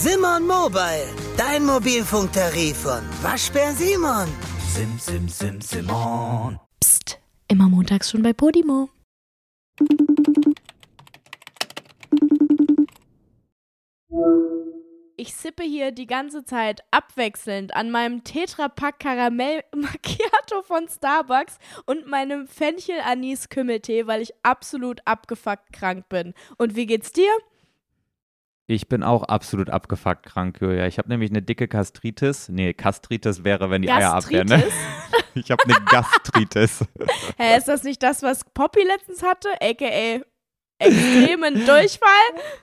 Simon Mobile, dein Mobilfunktarif von Waschbär Simon. Sim, sim, sim, Simon. Psst, immer montags schon bei Podimo. Ich sippe hier die ganze Zeit abwechselnd an meinem Tetrapack Karamell Macchiato von Starbucks und meinem Fenchel Anis Kümmeltee, weil ich absolut abgefuckt krank bin. Und wie geht's dir? Ich bin auch absolut abgefuckt krank, Julia. Ich habe nämlich eine dicke Gastritis. Nee, Gastritis wäre, wenn die Eier abwehren. Ne? Ich habe eine Gastritis. Hä, ist das nicht das, was Poppy letztens hatte? A.k.a. extremen Durchfall?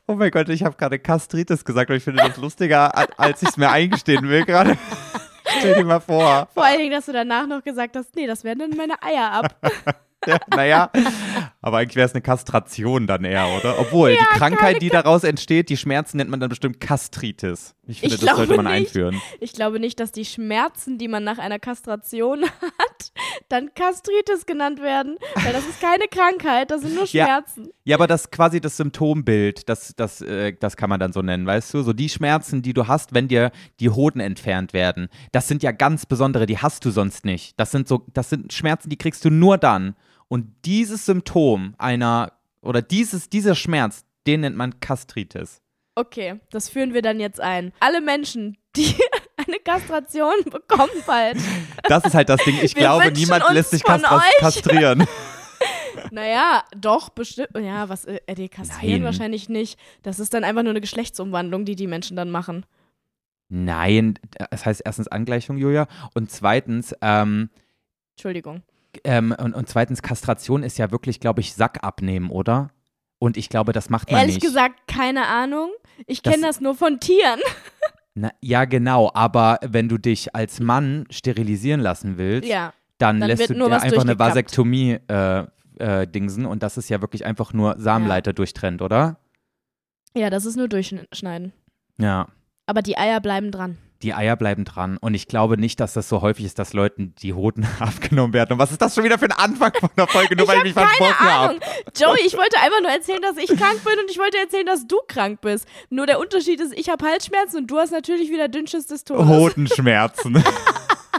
Oh mein Gott, ich habe gerade Gastritis gesagt und ich finde das lustiger, als ich es mir eingestehen will gerade. Stell dir mal vor. Vor allen Dingen, dass du danach noch gesagt hast, nee, das werden dann meine Eier ab. ja, naja, aber eigentlich wäre es eine Kastration dann eher, oder? Obwohl, ja, die Krankheit, die daraus entsteht, die Schmerzen nennt man dann bestimmt Kastritis. Ich finde, ich das sollte man nicht, einführen. Ich glaube nicht, dass die Schmerzen, die man nach einer Kastration hat, dann Kastritis genannt werden, weil das ist keine Krankheit, das sind nur Schmerzen. Ja, ja aber das quasi das Symptombild, das, das, äh, das kann man dann so nennen, weißt du? So die Schmerzen, die du hast, wenn dir die Hoden entfernt werden, das sind ja ganz besondere, die hast du sonst nicht. Das sind so, das sind Schmerzen, die kriegst du nur dann. Und dieses Symptom einer oder dieses, dieser Schmerz, den nennt man Kastritis. Okay, das führen wir dann jetzt ein. Alle Menschen, die eine Kastration bekommen bald. Das ist halt das Ding. Ich glaube, niemand lässt sich kastra kastrieren. Naja, doch, bestimmt. Ja, was, äh, die kastrieren Nein. wahrscheinlich nicht. Das ist dann einfach nur eine Geschlechtsumwandlung, die die Menschen dann machen. Nein, das heißt erstens Angleichung, Julia. Und zweitens, ähm, Entschuldigung. Ähm, und, und zweitens, Kastration ist ja wirklich, glaube ich, Sack abnehmen, oder? Und ich glaube, das macht man Ehrlich nicht. Ehrlich gesagt, keine Ahnung. Ich kenne das, nur von Tieren. Na, ja, genau, aber wenn du dich als Mann sterilisieren lassen willst, ja, dann, dann lässt du dir einfach eine Vasektomie äh, äh, dingsen und das ist ja wirklich einfach nur Samenleiter ja. durchtrennt, oder? Ja, das ist nur durchschneiden. Ja. Aber die Eier bleiben dran die Eier bleiben dran. Und ich glaube nicht, dass das so häufig ist, dass Leuten die Hoden abgenommen werden. Und was ist das schon wieder für ein Anfang von der Folge, nur ich weil ich mich versprochen habe? Joey, ich wollte einfach nur erzählen, dass ich krank bin und ich wollte erzählen, dass du krank bist. Nur der Unterschied ist, ich habe Halsschmerzen und du hast natürlich wieder Dünnschiss des Todes. Hodenschmerzen.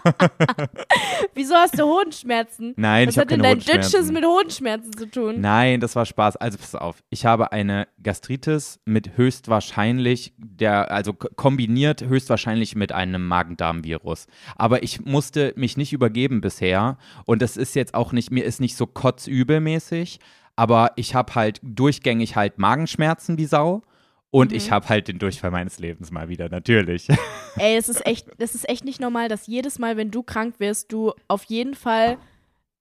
Wieso hast du Hodenschmerzen? Nein, Was ich habe keine hat denn dein Dünnschiss mit Hodenschmerzen zu tun? Nein, das war Spaß. Also pass auf, ich habe eine Gastritis mit höchstwahrscheinlich der also kombiniert höchstwahrscheinlich mit einem Magen-Darm-Virus. Aber ich musste mich nicht übergeben bisher und das ist jetzt auch nicht mir ist nicht so kotzübelmäßig, aber ich habe halt durchgängig halt Magenschmerzen wie Sau und mhm. ich habe halt den Durchfall meines Lebens mal wieder, natürlich. Ey, es ist echt, das ist echt nicht normal, dass jedes Mal, wenn du krank wirst, du auf jeden Fall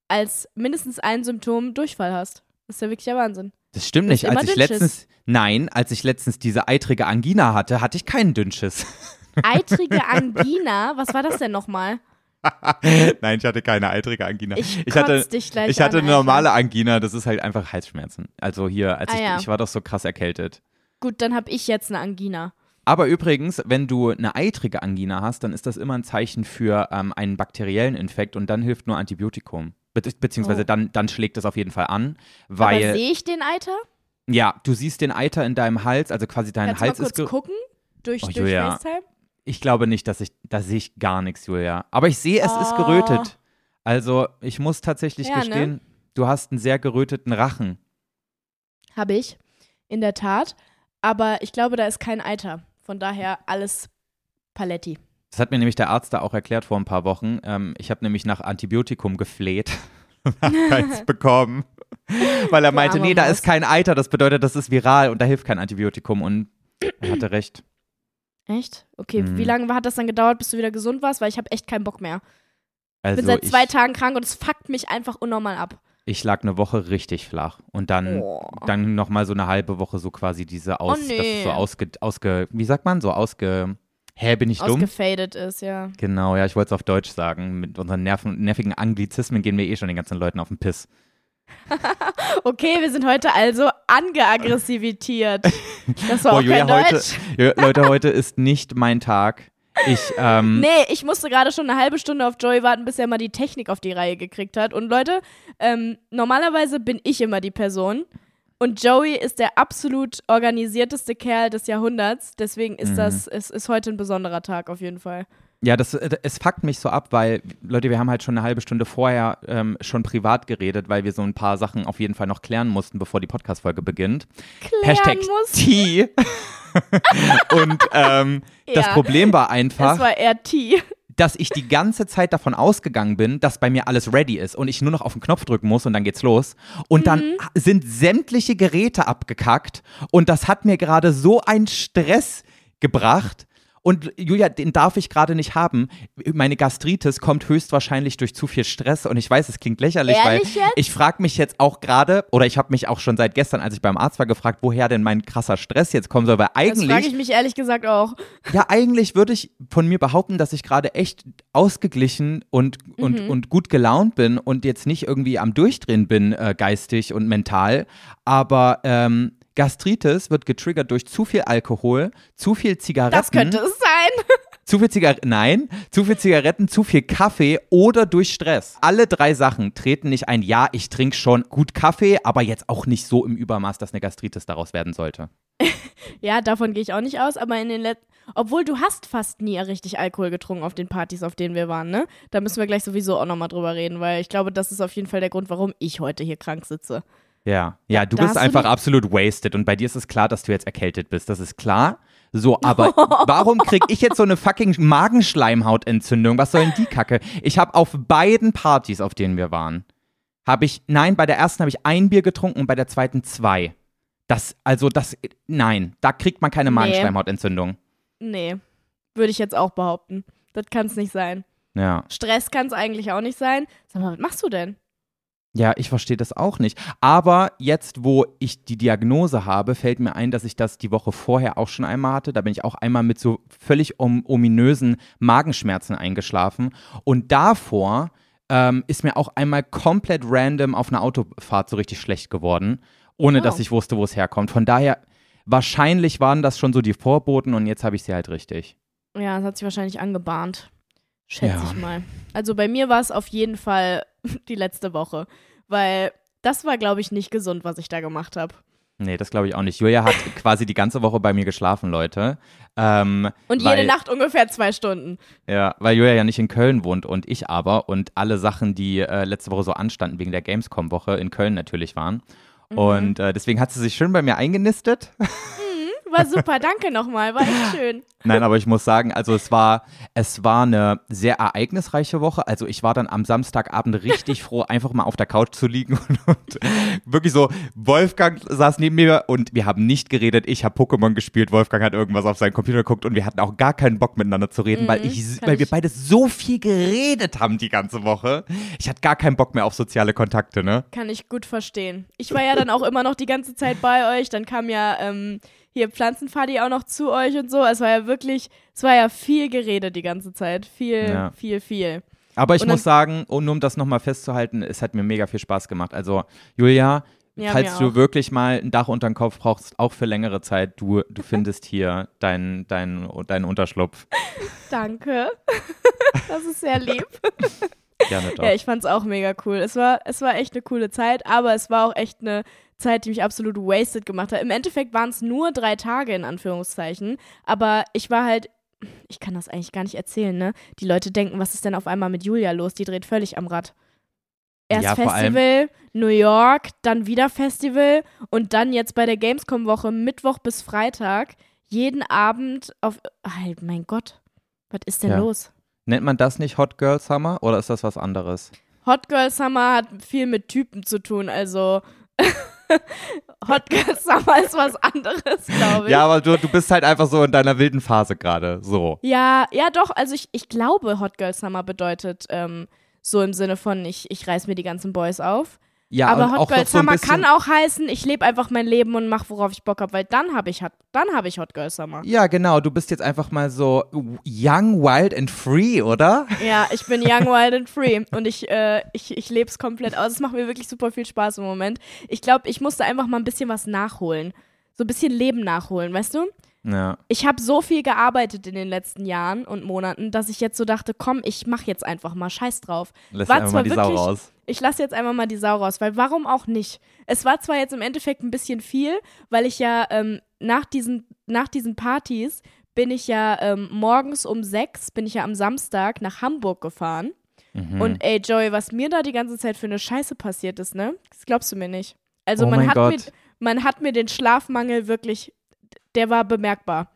als mindestens ein Symptom Durchfall hast. Das ist ja wirklich der Wahnsinn. Das stimmt nicht. Als ich letztens, nein, als ich letztens diese eitrige Angina hatte, hatte ich keinen Dünnschiss. Eitrige Angina? Was war das denn nochmal? Nein, ich hatte keine eitrige Angina. Ich, ich hatte, dich gleich ich hatte eine normale Angina, das ist halt einfach Halsschmerzen. Also hier, als ah, ich, ja. ich war doch so krass erkältet. Gut, dann habe ich jetzt eine Angina. Aber übrigens, wenn du eine eitrige Angina hast, dann ist das immer ein Zeichen für ähm, einen bakteriellen Infekt und dann hilft nur Antibiotikum. Be beziehungsweise oh. dann, dann schlägt das auf jeden Fall an. Weil, Aber sehe ich den Eiter? Ja, du siehst den Eiter in deinem Hals, also quasi dein Kannst Hals du mal ist. kurz gucken? Durch, oh, durch. FaceTime? Ich glaube nicht, dass ich, da sehe ich gar nichts, Julia. Aber ich sehe, es oh. ist gerötet. Also ich muss tatsächlich Ja, ne? gestehen, du hast einen sehr geröteten Rachen. Habe ich, in der Tat. Aber ich glaube, da ist kein Eiter. Von daher alles Paletti. Das hat mir nämlich der Arzt da auch erklärt vor ein paar Wochen. Ähm, ich habe nämlich nach Antibiotikum gefleht und habe keins bekommen. Weil er meinte, nee, da ist kein Eiter, das bedeutet, das ist viral und da hilft kein Antibiotikum. Und er hatte recht. Echt? Okay, Mhm. wie lange hat das dann gedauert, bis du wieder gesund warst? Weil ich habe echt keinen Bock mehr. Ich Also bin seit zwei ich, Tagen krank und es fuckt mich einfach unnormal ab. Ich lag eine Woche richtig flach. Und dann, Oh. dann nochmal so eine halbe Woche so quasi diese Aus, Oh, nee. das ist so ausge, ausge, wie sagt man, so ausge, hä, bin ich dumm? Ausgefadet ist, ja. Genau, ja, ich wollte es auf Deutsch sagen. Mit unseren nerven, nervigen Anglizismen gehen wir eh schon den ganzen Leuten auf den Piss. Okay, wir sind heute also angeaggressivitiert. Das war Boah, auch Julia, kein heute, Deutsch. Ja, Leute, heute ist nicht mein Tag. Ich, ähm, Nee, ich musste gerade schon eine halbe Stunde auf Joey warten, bis er mal die Technik auf die Reihe gekriegt hat. Und Leute, ähm, normalerweise bin ich immer die Person, Und Joey ist der absolut organisierteste Kerl des Jahrhunderts. Deswegen ist Mhm. das, es ist heute ein besonderer Tag auf jeden Fall. Ja, das, äh, es fuckt mich so ab, weil, Leute, wir haben halt schon eine halbe Stunde vorher ähm, schon privat geredet, weil wir so ein paar Sachen auf jeden Fall noch klären mussten, bevor die Podcast-Folge beginnt. Klären Hashtag muss. T. Und ähm, das Ja. Problem war Das einfach, war eher T. dass ich die ganze Zeit davon ausgegangen bin, dass bei mir alles ready ist und ich nur noch auf den Knopf drücken muss und dann geht's los. Und dann Mhm. sind sämtliche Geräte abgekackt und das hat mir gerade so einen Stress gebracht. Und Julia, den darf ich gerade nicht haben. Meine Gastritis kommt höchstwahrscheinlich durch zu viel Stress und ich weiß, es klingt lächerlich, Ehrlich weil jetzt? ich frage mich jetzt auch gerade, oder ich habe mich auch schon seit gestern, als ich beim Arzt war, gefragt, woher denn mein krasser Stress jetzt kommen soll, weil Das eigentlich frage ich mich ehrlich gesagt auch. ja, eigentlich würde ich von mir behaupten, dass ich gerade echt ausgeglichen und, und, Mhm. und gut gelaunt bin und jetzt nicht irgendwie am Durchdrehen bin, äh, geistig und mental. Aber ähm, Gastritis wird getriggert durch zu viel Alkohol, zu viel Zigaretten. Das könnte es sein. Zu viel Zigaretten, nein, zu viel Zigaretten, zu viel Kaffee oder durch Stress. Alle drei Sachen treten nicht ein. Ja, ich trinke schon gut Kaffee, aber jetzt auch nicht so im Übermaß, dass eine Gastritis daraus werden sollte. Ja, davon gehe ich auch nicht aus, aber in den letzten. Obwohl du hast fast nie richtig Alkohol getrunken auf den Partys, auf denen wir waren, ne? Da müssen wir gleich sowieso auch nochmal drüber reden, weil ich glaube, das ist auf jeden Fall der Grund, warum ich heute hier krank sitze. Ja, ja, du da bist du einfach die- absolut wasted und bei dir ist es klar, dass du jetzt erkältet bist. Das ist klar. So, aber warum krieg ich jetzt so eine fucking Magenschleimhautentzündung? Was soll denn die Kacke? Ich habe auf beiden Partys, auf denen wir waren, habe ich, nein, bei der ersten habe ich ein Bier getrunken und bei der zweiten zwei. Das, also das, nein, da kriegt man keine Nee. Magenschleimhautentzündung. Nee, würde ich jetzt auch behaupten. Das kann es nicht sein. Ja. Stress kann es eigentlich auch nicht sein. Sag mal, was machst du denn? Ja, ich verstehe das auch nicht. Aber jetzt, wo ich die Diagnose habe, fällt mir ein, dass ich das die Woche vorher auch schon einmal hatte. Da bin ich auch einmal mit so völlig om ominösen Magenschmerzen eingeschlafen. Und davor ähm, ist mir auch einmal komplett random auf einer Autofahrt so richtig schlecht geworden, ohne Oh. dass ich wusste, wo es herkommt. Von daher, wahrscheinlich waren das schon so die Vorboten und jetzt habe ich sie halt richtig. Ja, das hat sich wahrscheinlich angebahnt. Schätze Ja. ich mal. Also bei mir war es auf jeden Fall die letzte Woche, weil das war, glaube ich, nicht gesund, was ich da gemacht habe. Nee, das glaube ich auch nicht. Julia hat quasi die ganze Woche bei mir geschlafen, Leute. Ähm, Und weil- jede Nacht ungefähr zwei Stunden. Ja, weil Julia ja nicht in Köln wohnt und ich aber und alle Sachen, die äh, letzte Woche so anstanden wegen der Gamescom-Woche in Köln natürlich waren. Mhm. Und äh, deswegen hat sie sich schön bei mir eingenistet. War super, danke nochmal, war echt schön. Nein, aber ich muss sagen, also es war, es war eine sehr ereignisreiche Woche. Also ich war dann am Samstagabend richtig froh, einfach mal auf der Couch zu liegen und, und wirklich so, Wolfgang saß neben mir und wir haben nicht geredet. Ich habe Pokémon gespielt, Wolfgang hat irgendwas auf seinen Computer geguckt und wir hatten auch gar keinen Bock miteinander zu reden, weil, Mhm, ich, kann weil wir ich- beide so viel geredet haben die ganze Woche. Ich hatte gar keinen Bock mehr auf soziale Kontakte, ne? Kann ich gut verstehen. Ich war ja dann auch immer noch die ganze Zeit bei euch. Dann kam ja ähm, hier Pflanzenfadi auch noch zu euch und so. Es war ja wirklich, es war ja viel geredet die ganze Zeit. Viel, Ja. viel, viel. Aber ich Und dann- muss sagen, und nur um das nochmal festzuhalten, es hat mir mega viel Spaß gemacht. Also, Julia, Ja, falls du auch. wirklich mal ein Dach unter den Kopf brauchst, auch für längere Zeit, du, du findest hier deinen dein, dein Unterschlupf. Danke. das ist sehr lieb. Gerne doch. Ja, ich fand's auch mega cool. Es war, es war echt eine coole Zeit, aber es war auch echt eine Zeit, die mich absolut wasted gemacht hat. Im Endeffekt waren es nur drei Tage in Anführungszeichen, aber ich war halt, ich kann das eigentlich gar nicht erzählen, ne? Die Leute denken, was ist denn auf einmal mit Julia los? Die dreht völlig am Rad. Erst Ja, Festival, New York, dann wieder Festival und dann jetzt bei der Gamescom-Woche Mittwoch bis Freitag jeden Abend auf. Halt, mein Gott, was ist denn Ja. los? Nennt man das nicht Hot Girl Summer oder ist das was anderes? Hot Girl Summer hat viel mit Typen zu tun, also Hot Girl Summer ist was anderes, glaube ich. Ja, aber du, du bist halt einfach so in deiner wilden Phase gerade. So. ja, ja, doch, also ich, ich glaube, Hot Girl Summer bedeutet ähm, so im Sinne von, ich, ich reiß mir die ganzen Boys auf. Ja, Aber Hot Girl so Summer bisschen, kann auch heißen, ich lebe einfach mein Leben und mache, worauf ich Bock habe, weil dann habe ich, Hot- dann hab ich Hot Girl Summer. Ja, genau. Du bist jetzt einfach mal so young, wild and free, oder? Ja, ich bin young, wild and free und ich, äh, ich, ich lebe es komplett aus. Es macht mir wirklich super viel Spaß im Moment. Ich glaube, ich musste einfach mal ein bisschen was nachholen. So ein bisschen Leben nachholen, weißt du? Ja. Ich habe so viel gearbeitet in den letzten Jahren und Monaten, dass ich jetzt so dachte, komm, ich mach jetzt einfach mal Scheiß drauf. Lass War einfach mal die Sau wirklich- raus. Ich lasse jetzt einmal mal die Sau raus, weil warum auch nicht? Es war zwar jetzt im Endeffekt ein bisschen viel, weil ich ja ähm, nach, diesen, nach diesen Partys bin ich ja ähm, morgens um sechs, bin ich ja am Samstag nach Hamburg gefahren. Mhm. Und ey, Joey, was mir da die ganze Zeit für eine Scheiße passiert ist, ne? Das glaubst du mir nicht. Also Oh man, hat Gott. mir, man hat mir den Schlafmangel wirklich, der war bemerkbar.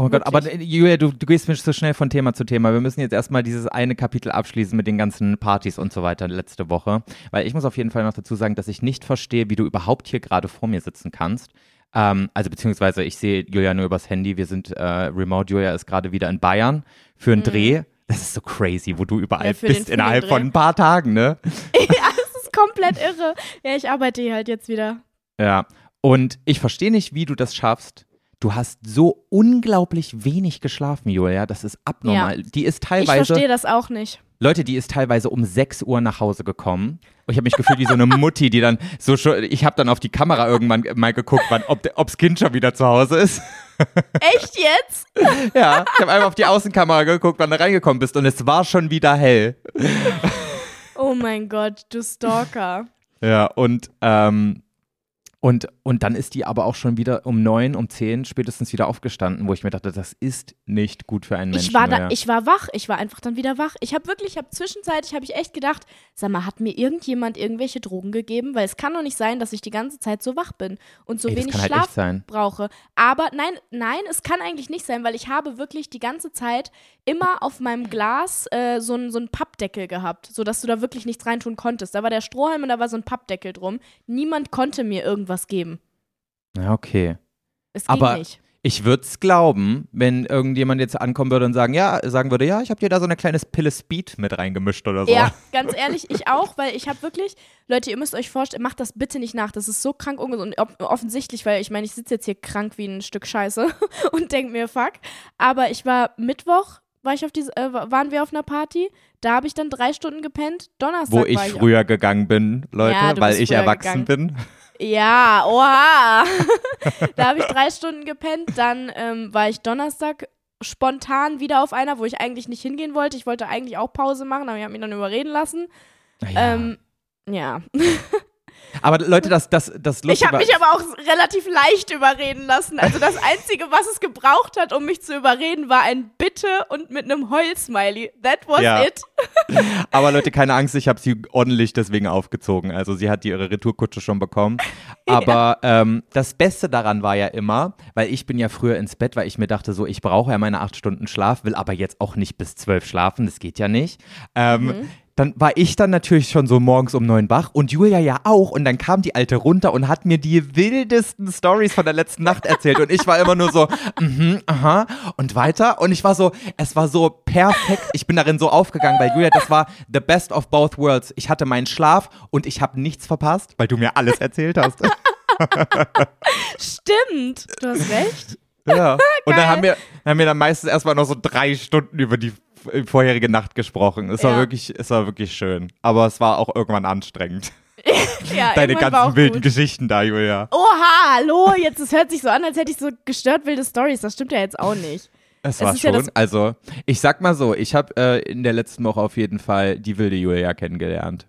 Oh Gott, aber Wirklich. Julia, du, du gehst mir so schnell von Thema zu Thema. Wir müssen jetzt erstmal dieses eine Kapitel abschließen mit den ganzen Partys und so weiter letzte Woche. Weil ich muss auf jeden Fall noch dazu sagen, dass ich nicht verstehe, wie du überhaupt hier gerade vor mir sitzen kannst. Ähm, also beziehungsweise ich sehe Julia nur übers Handy. Wir sind äh, remote. Julia ist gerade wieder in Bayern für einen Dreh. Das ist so crazy, wo du überall Mhm. Ja, den- bist innerhalb von ein paar Tagen, ne? ja, das ist komplett irre. Ja, ich arbeite hier halt jetzt wieder. Ja. Und ich verstehe nicht, wie du das schaffst. Du hast so unglaublich wenig geschlafen, Julia. Das ist abnormal. Die ist Ich teilweise. verstehe das auch nicht. Leute, die ist teilweise um 6 Uhr nach Hause gekommen. Und ich habe mich gefühlt wie so eine Mutti, die dann so schon, ich habe dann auf die Kamera irgendwann mal geguckt, wann, ob ob's Kind schon wieder zu Hause ist. Echt jetzt? Ja, ich habe einmal auf die Außenkamera geguckt, wann du reingekommen bist und es war schon wieder hell. Oh mein Gott, du Stalker. Ja, und, ähm, und, und dann ist die aber auch schon wieder um neun, um zehn spätestens wieder aufgestanden, wo ich mir dachte, das ist nicht gut für einen Menschen. Ich war, da, mehr. ich war wach, ich war einfach dann wieder wach. Ich habe wirklich, ich habe zwischenzeitlich, habe ich echt gedacht, sag mal, hat mir irgendjemand irgendwelche Drogen gegeben? Weil es kann doch nicht sein, dass ich die ganze Zeit so wach bin und so Ey, wenig halt Schlaf brauche. Aber nein, nein, es kann eigentlich nicht sein, weil ich habe wirklich die ganze Zeit immer auf meinem Glas äh, so einen so einen Pappdeckel gehabt, sodass du da wirklich nichts reintun konntest. Da war der Strohhalm und da war so ein Pappdeckel drum. Niemand konnte mir irgendwas geben. Ja, okay. Es ging Aber nicht. Ich würde es glauben, wenn irgendjemand jetzt ankommen würde und sagen, ja, sagen würde, ja, ich habe dir da so eine kleine Pille Speed mit reingemischt oder so. Ja, ganz ehrlich, ich auch, weil ich habe wirklich, Leute, ihr müsst euch vorstellen, macht das bitte nicht nach. Das ist so krank ungesund. Offensichtlich, weil ich meine, ich sitze jetzt hier krank wie ein Stück Scheiße und denke mir, fuck. Aber ich war Mittwoch, war ich auf diese, äh, waren wir auf einer Party. Da habe ich dann drei Stunden gepennt. Donnerstag Wo ich ich früher gegangen bin, Leute, Ja, weil ich erwachsen bin. Ja, oha. da habe ich drei Stunden gepennt. Dann ähm, war ich Donnerstag spontan wieder auf einer, wo ich eigentlich nicht hingehen wollte. Ich wollte eigentlich auch Pause machen, aber ich habe mich dann überreden lassen. Ja. Ähm, ja. aber Leute, das, das, das Ich Lustige habe mich aber auch relativ leicht überreden lassen. Also das Einzige, was es gebraucht hat, um mich zu überreden, war ein Bitte und mit einem Heul-Smiley. That was Ja. it. Aber Leute, keine Angst, ich habe sie ordentlich deswegen aufgezogen. Also sie hat ihre Retourkutsche schon bekommen. Aber ähm, das Beste daran war ja immer, weil ich bin ja früher ins Bett, weil ich mir dachte so, ich brauche ja meine acht Stunden Schlaf, will aber jetzt auch nicht bis zwölf schlafen, das geht ja nicht. Ähm, Dann war ich dann natürlich schon so morgens um neun wach und Julia ja auch. Und dann kam die Alte runter und hat mir die wildesten Stories von der letzten Nacht erzählt. Und ich war immer nur so, mhm, aha, und weiter. Und ich war so, es war so perfekt. Ich bin darin so aufgegangen, weil Julia, das war the best of both worlds. Ich hatte meinen Schlaf und ich habe nichts verpasst, weil du mir alles erzählt hast. Stimmt. Du hast recht. ja. Und dann haben wir, haben wir dann meistens erstmal noch so drei Stunden über die vorherige Nacht gesprochen. Es war Ja. wirklich, es war wirklich schön. Aber es war auch irgendwann anstrengend. Ja, Deine war ganzen wilden gut. Geschichten da, Julia. Oha, hallo. Jetzt, es hört sich so an, als hätte ich so gestört wilde Stories. Das stimmt ja jetzt auch nicht. Es Es war ja schon. das- also, ich sag mal so, ich habe äh, in der letzten Woche auf jeden Fall die wilde Julia kennengelernt.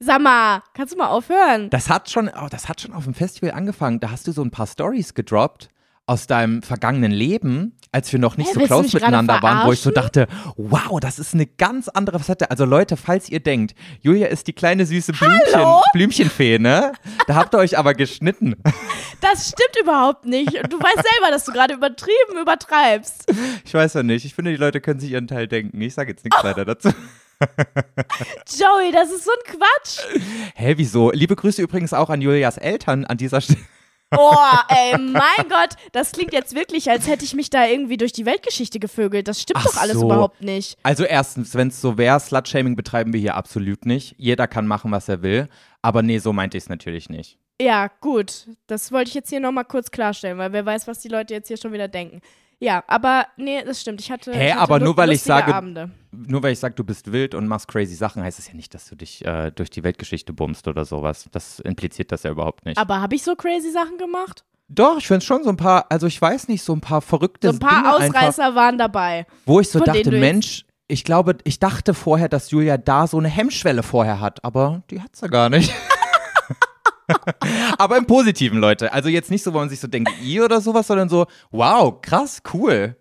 Sag mal, kannst du mal aufhören? Das hat schon, oh, das hat schon auf dem Festival angefangen. Da hast du so ein paar Stories gedroppt aus deinem vergangenen Leben, als wir noch nicht Hä, so close miteinander waren, wo ich so dachte, wow, das ist eine ganz andere Facette. Also Leute, falls ihr denkt, Julia ist die kleine süße Blümchen, Hallo? Blümchenfee, ne? Da habt ihr euch aber geschnitten. Das stimmt überhaupt nicht. Du weißt selber, dass du gerade übertrieben übertreibst. Ich weiß ja nicht. Ich finde, die Leute können sich ihren Teil denken. Ich sage jetzt nichts weiter dazu. Joey, das ist so ein Quatsch. Hä, wieso? Liebe Grüße übrigens auch an Julias Eltern an dieser Stelle. Oh, ey, mein Gott, das klingt jetzt wirklich, als hätte ich mich da irgendwie durch die Weltgeschichte gevögelt. Das stimmt Ach doch alles so. überhaupt nicht. Also erstens, wenn es so wäre, Slutshaming betreiben wir hier absolut nicht. Jeder kann machen, was er will. Aber nee, so meinte ich es natürlich nicht. Ja, gut. Das wollte ich jetzt hier nochmal kurz klarstellen, weil wer weiß, was die Leute jetzt hier schon wieder denken. Ja, aber nee, das stimmt. Ich hatte. Hä, hatte aber nur weil ich sage-. Nur weil ich sage, du bist wild und machst crazy Sachen, heißt es ja nicht, dass du dich äh, durch die Weltgeschichte bummst oder sowas. Das impliziert das ja überhaupt nicht. Aber habe ich so crazy Sachen gemacht? Doch, ich finde schon so ein paar, also ich weiß nicht, so ein paar verrückte So ein paar Dinge einfach, Ausreißer waren dabei. wo ich so dachte, Mensch, ich glaube, ich dachte vorher, dass Julia da so eine Hemmschwelle vorher hat, aber die hat sie gar nicht. aber im Positiven, Leute. Also jetzt nicht so, wo man sich so denkt, i oder sowas, sondern so, wow, krass, cool.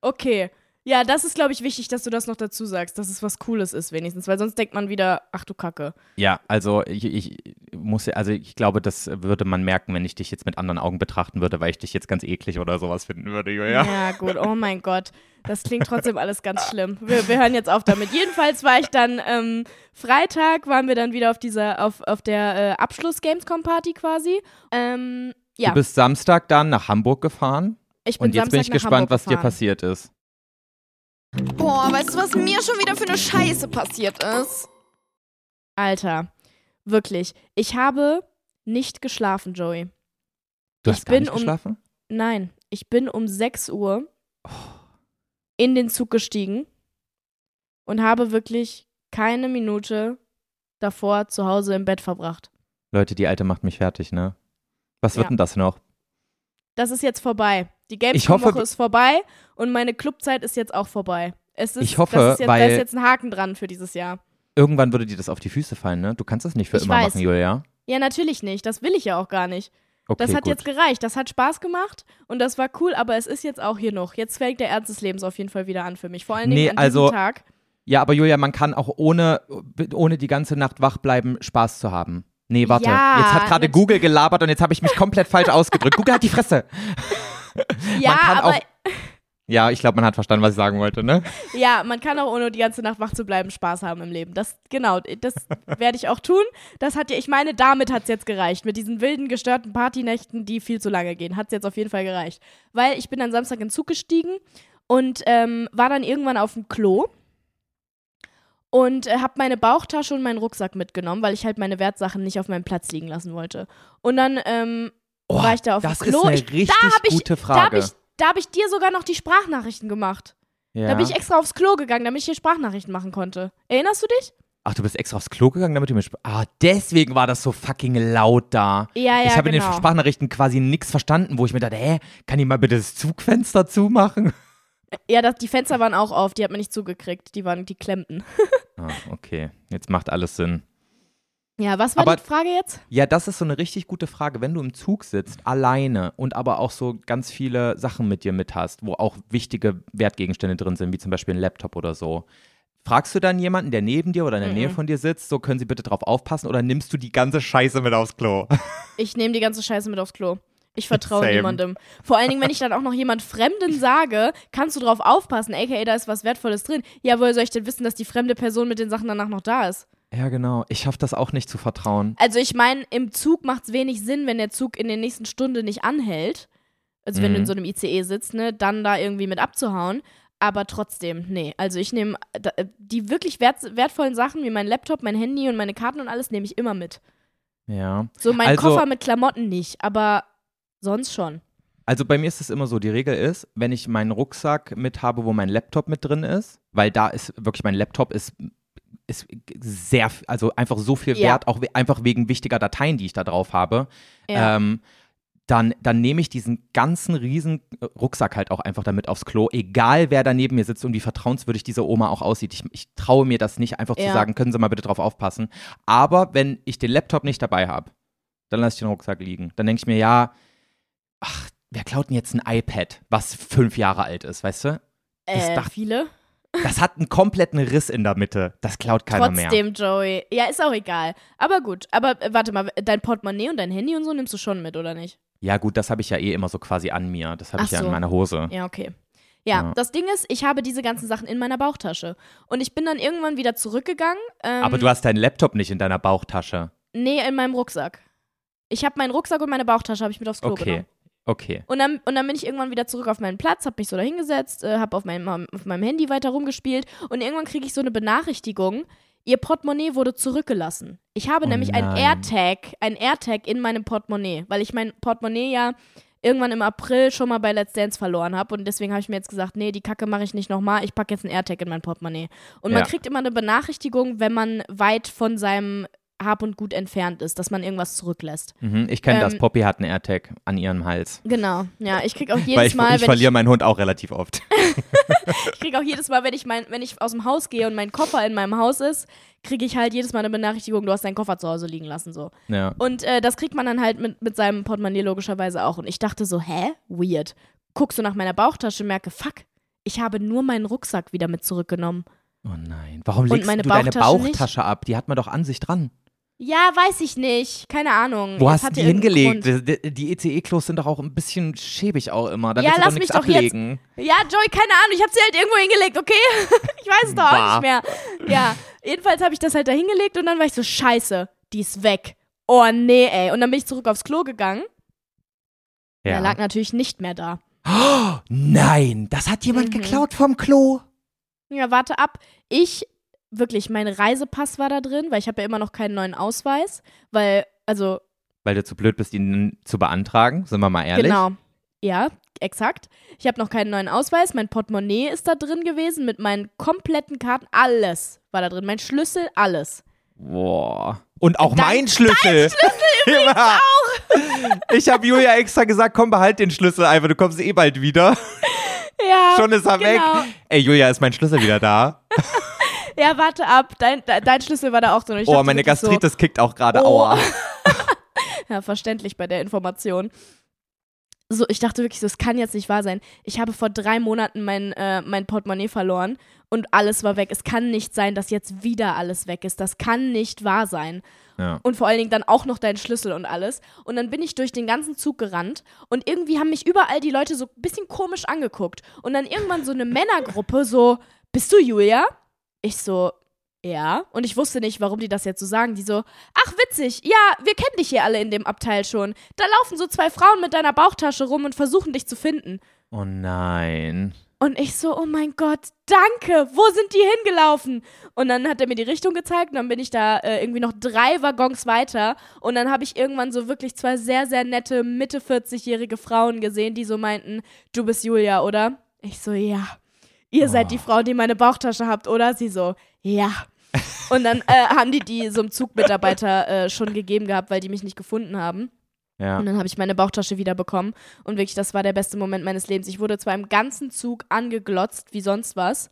Okay. Ja, das ist, glaube ich, wichtig, dass du das noch dazu sagst, dass es was Cooles ist, wenigstens, weil sonst denkt man wieder, ach du Kacke. Ja, also ich, ich muss, ja- also ich glaube, das würde man merken, wenn ich dich jetzt mit anderen Augen betrachten würde, weil ich dich jetzt ganz eklig oder sowas finden würde, Julia. Ja, gut, oh mein Gott. Das klingt trotzdem alles ganz schlimm. Wir, wir hören jetzt auf damit. Jedenfalls war ich dann, ähm, Freitag waren wir dann wieder auf dieser, auf, auf der äh, Abschluss-Gamescom-Party quasi. Ähm, ja, Du bist Samstag dann nach Hamburg gefahren ich bin und jetzt Samstag bin ich gespannt, was dir passiert ist. Boah, weißt du, was mir schon wieder für eine Scheiße passiert ist? Alter, wirklich. Ich habe nicht geschlafen, Joey. Du Ich hast gar bin nicht um- geschlafen? Nein, ich bin um 6 Uhr in den Zug gestiegen und habe wirklich keine Minute davor zu Hause im Bett verbracht. Leute, die Alte macht mich fertig, ne? Was wird Ja. denn das noch? Das ist jetzt vorbei. Die Gamescom-Woche ist vorbei und meine Clubzeit ist jetzt auch vorbei. Es ist, Ich hoffe, jetzt, da weil- ist jetzt ein Haken dran für dieses Jahr. Irgendwann würde dir das auf die Füße fallen, ne? Du kannst das nicht für Ich immer weiß. machen, Julia. Ja, natürlich nicht. Das will ich ja auch gar nicht. Okay, Das hat gut. jetzt gereicht. Das hat Spaß gemacht und das war cool, aber es ist jetzt auch hier noch. Jetzt fängt der Ernst des Lebens auf jeden Fall wieder an für mich. Vor allen Dingen Nee, an also- diesem Tag. ja, aber Julia, man kann auch ohne, ohne die ganze Nacht wach bleiben, Spaß zu haben. Nee, warte. Ja, jetzt hat gerade Google gelabert und jetzt habe ich mich komplett falsch ausgedrückt. Google hat die Fresse. Ja, kann aber auch- Ja, ich glaube, man hat verstanden, was ich sagen wollte, ne? ja, man kann auch ohne die ganze Nacht wach zu bleiben Spaß haben im Leben. Das genau, das werde ich auch tun. Das hat ja, ich meine, damit hat es jetzt gereicht. Mit diesen wilden, gestörten Partynächten, die viel zu lange gehen, hat es jetzt auf jeden Fall gereicht. Weil ich bin dann Samstag in den Zug gestiegen und ähm, war dann irgendwann auf dem Klo und äh, habe meine Bauchtasche und meinen Rucksack mitgenommen, weil ich halt meine Wertsachen nicht auf meinem Platz liegen lassen wollte. Und dann ähm, Oh, war ich da auf das dem Klo. ist eine Ich- richtig da hab ich, gute Da habe Frage. ich, da hab ich dir sogar noch die Sprachnachrichten gemacht. ja. Da bin ich extra aufs Klo gegangen, damit ich dir Sprachnachrichten machen konnte. Erinnerst du dich? Ach, du bist extra aufs Klo gegangen, damit du mir. Sp ah, deswegen war das so fucking laut da. Ja, ja, ich habe in genau. den Sprachnachrichten quasi nichts verstanden, wo ich mir dachte, hä, kann die mal bitte das Zugfenster zumachen? Ja, das, die Fenster waren auch auf, die hat man nicht zugekriegt. Die waren, die klemmten. Ah, okay. Jetzt macht alles Sinn. Ja, was war Aber- die Frage jetzt? Ja, das ist so eine richtig gute Frage. Wenn du im Zug sitzt, alleine und aber auch so ganz viele Sachen mit dir mit hast, wo auch wichtige Wertgegenstände drin sind, wie zum Beispiel ein Laptop oder so. Fragst du dann jemanden, der neben dir oder in der Nähe Mhm. von dir sitzt, so können sie bitte drauf aufpassen oder nimmst du die ganze Scheiße mit aufs Klo? Ich nehme die ganze Scheiße mit aufs Klo. Ich vertraue Same. niemandem. Vor allen Dingen, wenn ich dann auch noch jemand Fremden sage, kannst du drauf aufpassen, aka da ist was Wertvolles drin. Ja, woher soll ich denn wissen, dass die fremde Person mit den Sachen danach noch da ist? Ja, genau. Ich schaffe das auch nicht zu vertrauen. Also ich meine, im Zug macht es wenig Sinn, wenn der Zug in der nächsten Stunde nicht anhält. Also wenn du in Mhm. so einem ICE sitzt, ne, dann da irgendwie mit abzuhauen. Aber trotzdem, nee. Also ich nehme die wirklich wert, wertvollen Sachen wie mein Laptop, mein Handy und meine Karten und alles nehme ich immer mit. Ja. So mein Also- Koffer mit Klamotten nicht, aber sonst schon. Also bei mir ist es immer so, die Regel ist, wenn ich meinen Rucksack mit habe, wo mein Laptop mit drin ist, weil da ist wirklich mein Laptop ist ist sehr, also einfach so viel Ja. wert, auch we einfach wegen wichtiger Dateien, die ich da drauf habe. Ja. Ähm, dann, dann nehme ich diesen ganzen riesen Rucksack halt auch einfach damit aufs Klo, egal wer da neben mir sitzt und wie vertrauenswürdig diese Oma auch aussieht. Ich, ich traue mir das nicht, einfach zu Ja. sagen, können Sie mal bitte drauf aufpassen. Aber wenn ich den Laptop nicht dabei habe, dann lasse ich den Rucksack liegen. Dann denke ich mir, ja, ach, wer klaut denn jetzt ein iPad, was fünf Jahre alt ist, weißt du? das äh, dacht- viele. Das hat einen kompletten Riss in der Mitte. Das klaut keiner mehr. Trotzdem, Joey. Ja, ist auch egal. Aber gut. Aber äh, warte mal, dein Portemonnaie und dein Handy und so nimmst du schon mit, oder nicht? Ja, gut, das habe ich ja eh immer so quasi an mir. Das habe ich ja so. in meiner Hose. Ja, okay. Ja, Ja. das Ding ist, ich habe diese ganzen Sachen in meiner Bauchtasche. Und ich bin dann irgendwann wieder zurückgegangen. Ähm, Aber du hast deinen Laptop nicht in deiner Bauchtasche. Nee, in meinem Rucksack. Ich habe meinen Rucksack und meine Bauchtasche habe ich mit aufs Klo Okay. genommen. Okay. Und dann, und dann bin ich irgendwann wieder zurück auf meinen Platz, habe mich so da hingesetzt, äh, habe auf meinem, auf meinem Handy weiter rumgespielt und irgendwann kriege ich so eine Benachrichtigung, ihr Portemonnaie wurde zurückgelassen. Ich habe Oh nämlich ein. AirTag, ein AirTag in meinem Portemonnaie, weil ich mein Portemonnaie ja irgendwann im April schon mal bei Let's Dance verloren habe. Und deswegen habe ich mir jetzt gesagt, nee, die Kacke mache ich nicht nochmal. Ich packe jetzt einen AirTag in mein Portemonnaie. Und man Ja. kriegt immer eine Benachrichtigung, wenn man weit von seinem Hab und Gut entfernt ist, dass man irgendwas zurücklässt. Mhm, ich kenne das. Ähm, Poppy hat einen AirTag an ihrem Hals. Genau, ja, ich krieg auch jedes Weil ich, Mal, ich wenn verliere meinen Hund auch relativ oft. ich krieg auch jedes Mal, wenn ich mein, wenn ich aus dem Haus gehe und mein Koffer in meinem Haus ist, kriege ich halt jedes Mal eine Benachrichtigung, du hast deinen Koffer zu Hause liegen lassen so. ja. Und äh, das kriegt man dann halt mit, mit seinem Portemonnaie logischerweise auch. Und ich dachte so, hä? Weird. Guck so nach meiner Bauchtasche, merke, fuck, ich habe nur meinen Rucksack wieder mit zurückgenommen. Oh nein. Warum Und legst meine du deine Bauchtasche nicht? Bauchtasche ab? Die hat man doch an sich dran. Ja, weiß ich nicht. Keine Ahnung. Wo hast du die hingelegt? Grund. Die, ECE-Klos sind doch auch ein bisschen schäbig auch immer. Da Ja, lass mich doch jetzt- ablegen. Ja, Joy, keine Ahnung. Ich habe sie halt irgendwo hingelegt, okay? ich weiß es doch auch nicht mehr. Ja, jedenfalls habe ich das halt da hingelegt und dann war ich so, scheiße, die ist weg. Oh nee, ey. Und dann bin ich zurück aufs Klo gegangen. Ja. Der lag natürlich nicht mehr da. Nein, das hat jemand Mhm. geklaut vom Klo. Ja, warte ab. Ich, wirklich, mein Reisepass war da drin, weil ich habe ja immer noch keinen neuen Ausweis. Weil, also, Weil du zu blöd bist, ihn zu beantragen, sind wir mal ehrlich. genau. Ja, exakt. Ich habe noch keinen neuen Ausweis. Mein Portemonnaie ist da drin gewesen mit meinen kompletten Karten. Alles war da drin. Mein Schlüssel, alles. Boah. Und auch Dein- mein Schlüssel. Dein Schlüssel übrigens auch. Ich habe Julia extra gesagt, komm, behalt den Schlüssel einfach, du kommst eh bald wieder. Ja. Schon ist er weg. genau. Ey, Julia, ist mein Schlüssel wieder da? Ja, warte ab. Dein, de- dein Schlüssel war da auch drin. Ich Oh, dachte meine Gastritis kickt auch gerade. Oh. Aua. So, ja, verständlich bei der Information. So, ich dachte wirklich so, es kann jetzt nicht wahr sein. Ich habe vor drei Monaten mein, äh, mein Portemonnaie verloren und alles war weg. Es kann nicht sein, dass jetzt wieder alles weg ist. Das kann nicht wahr sein. Ja. Und vor allen Dingen dann auch noch dein Schlüssel und alles. Und dann bin ich durch den ganzen Zug gerannt und irgendwie haben mich überall die Leute so ein bisschen komisch angeguckt. Und dann irgendwann so eine Männergruppe so, bist du Julia? Ich so, ja. Und ich wusste nicht, warum die das jetzt so sagen. Die so, ach witzig, ja, wir kennen dich hier alle in dem Abteil schon. Da laufen so zwei Frauen mit deiner Bauchtasche rum und versuchen dich zu finden. Oh nein. Und ich so, oh mein Gott, danke, wo sind die hingelaufen? Und dann hat er mir die Richtung gezeigt und dann bin ich da äh, irgendwie noch drei Waggons weiter und dann habe ich irgendwann so wirklich zwei sehr, sehr nette Mitte 40-jährige Frauen gesehen, die so meinten, du bist Julia, oder? Ich so, ja. Ihr seid die Frau, die meine Bauchtasche habt, oder? Sie so, ja. Und dann äh, haben die die so einem Zugmitarbeiter äh, schon gegeben gehabt, weil die mich nicht gefunden haben. Ja. Und dann habe ich meine Bauchtasche wieder bekommen. Und wirklich, das war der beste Moment meines Lebens. Ich wurde zwar im ganzen Zug angeglotzt, wie sonst was.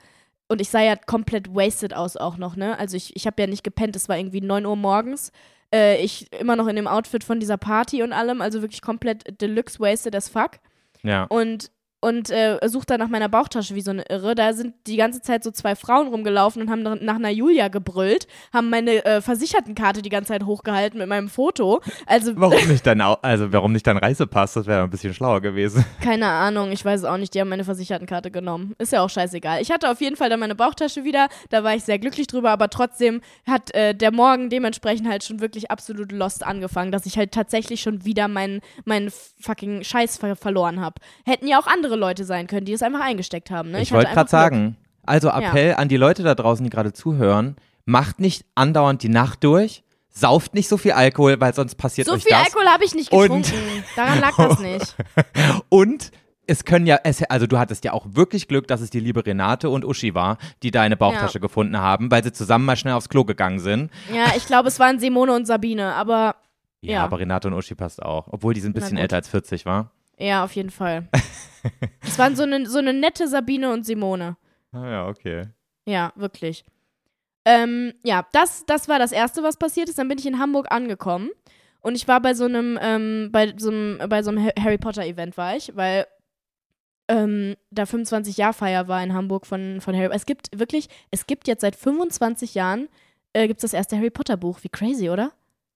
Und ich sah ja komplett wasted aus auch noch, ne? Also ich, ich habe ja nicht gepennt, es war irgendwie 9 Uhr morgens. Äh, ich immer noch in dem Outfit von dieser Party und allem, also wirklich komplett deluxe wasted as fuck. Ja. Und, und äh, sucht dann nach meiner Bauchtasche wie so eine Irre. Da sind die ganze Zeit so zwei Frauen rumgelaufen und haben nach, einer Julia gebrüllt, haben meine äh, Versichertenkarte die ganze Zeit hochgehalten mit meinem Foto. Also Warum nicht dein, also warum nicht dein Reisepass? Das wäre ein bisschen schlauer gewesen. Keine Ahnung, ich weiß es auch nicht. Die haben meine Versichertenkarte genommen. Ist ja auch scheißegal. Ich hatte auf jeden Fall dann meine Bauchtasche wieder. Da war ich sehr glücklich drüber, aber trotzdem hat äh, der Morgen dementsprechend halt schon wirklich absolut lost angefangen, dass ich halt tatsächlich schon wieder meinen meinen fucking Scheiß ver verloren habe. Hätten ja auch andere Leute sein können, die es einfach eingesteckt haben. Ne? Ich, hatte wollte gerade sagen, also Appell an die Leute da draußen, die gerade zuhören, macht nicht andauernd die Nacht durch, sauft nicht so viel Alkohol, weil sonst passiert. So euch viel das. Alkohol habe ich nicht Und- getrunken. Daran lag das nicht. Und es können ja, es, also du hattest ja auch wirklich Glück, dass es die liebe Renate und Uschi war, die deine Bauchtasche gefunden haben, weil sie zusammen mal schnell aufs Klo gegangen sind. Ja, ich glaube, es waren Simone und Sabine, aber Ja, Ja. aber Renate und Uschi passt auch. Obwohl die sind ein bisschen älter als 40, war. Ja, auf jeden Fall. es waren so eine so eine nette Sabine und Simone. Ah ja, okay. Ja, wirklich. Ähm, ja, das, das war das Erste, was passiert ist. Dann bin ich in Hamburg angekommen und ich war bei so einem, ähm, bei so einem, bei so einem Ha- Harry Potter Event war ich, weil ähm, da 25 Jahr Feier war in Hamburg von, von Harry. Es gibt wirklich, es gibt jetzt seit 25 Jahren äh, gibt's das erste Harry Potter Buch. Wie crazy, oder?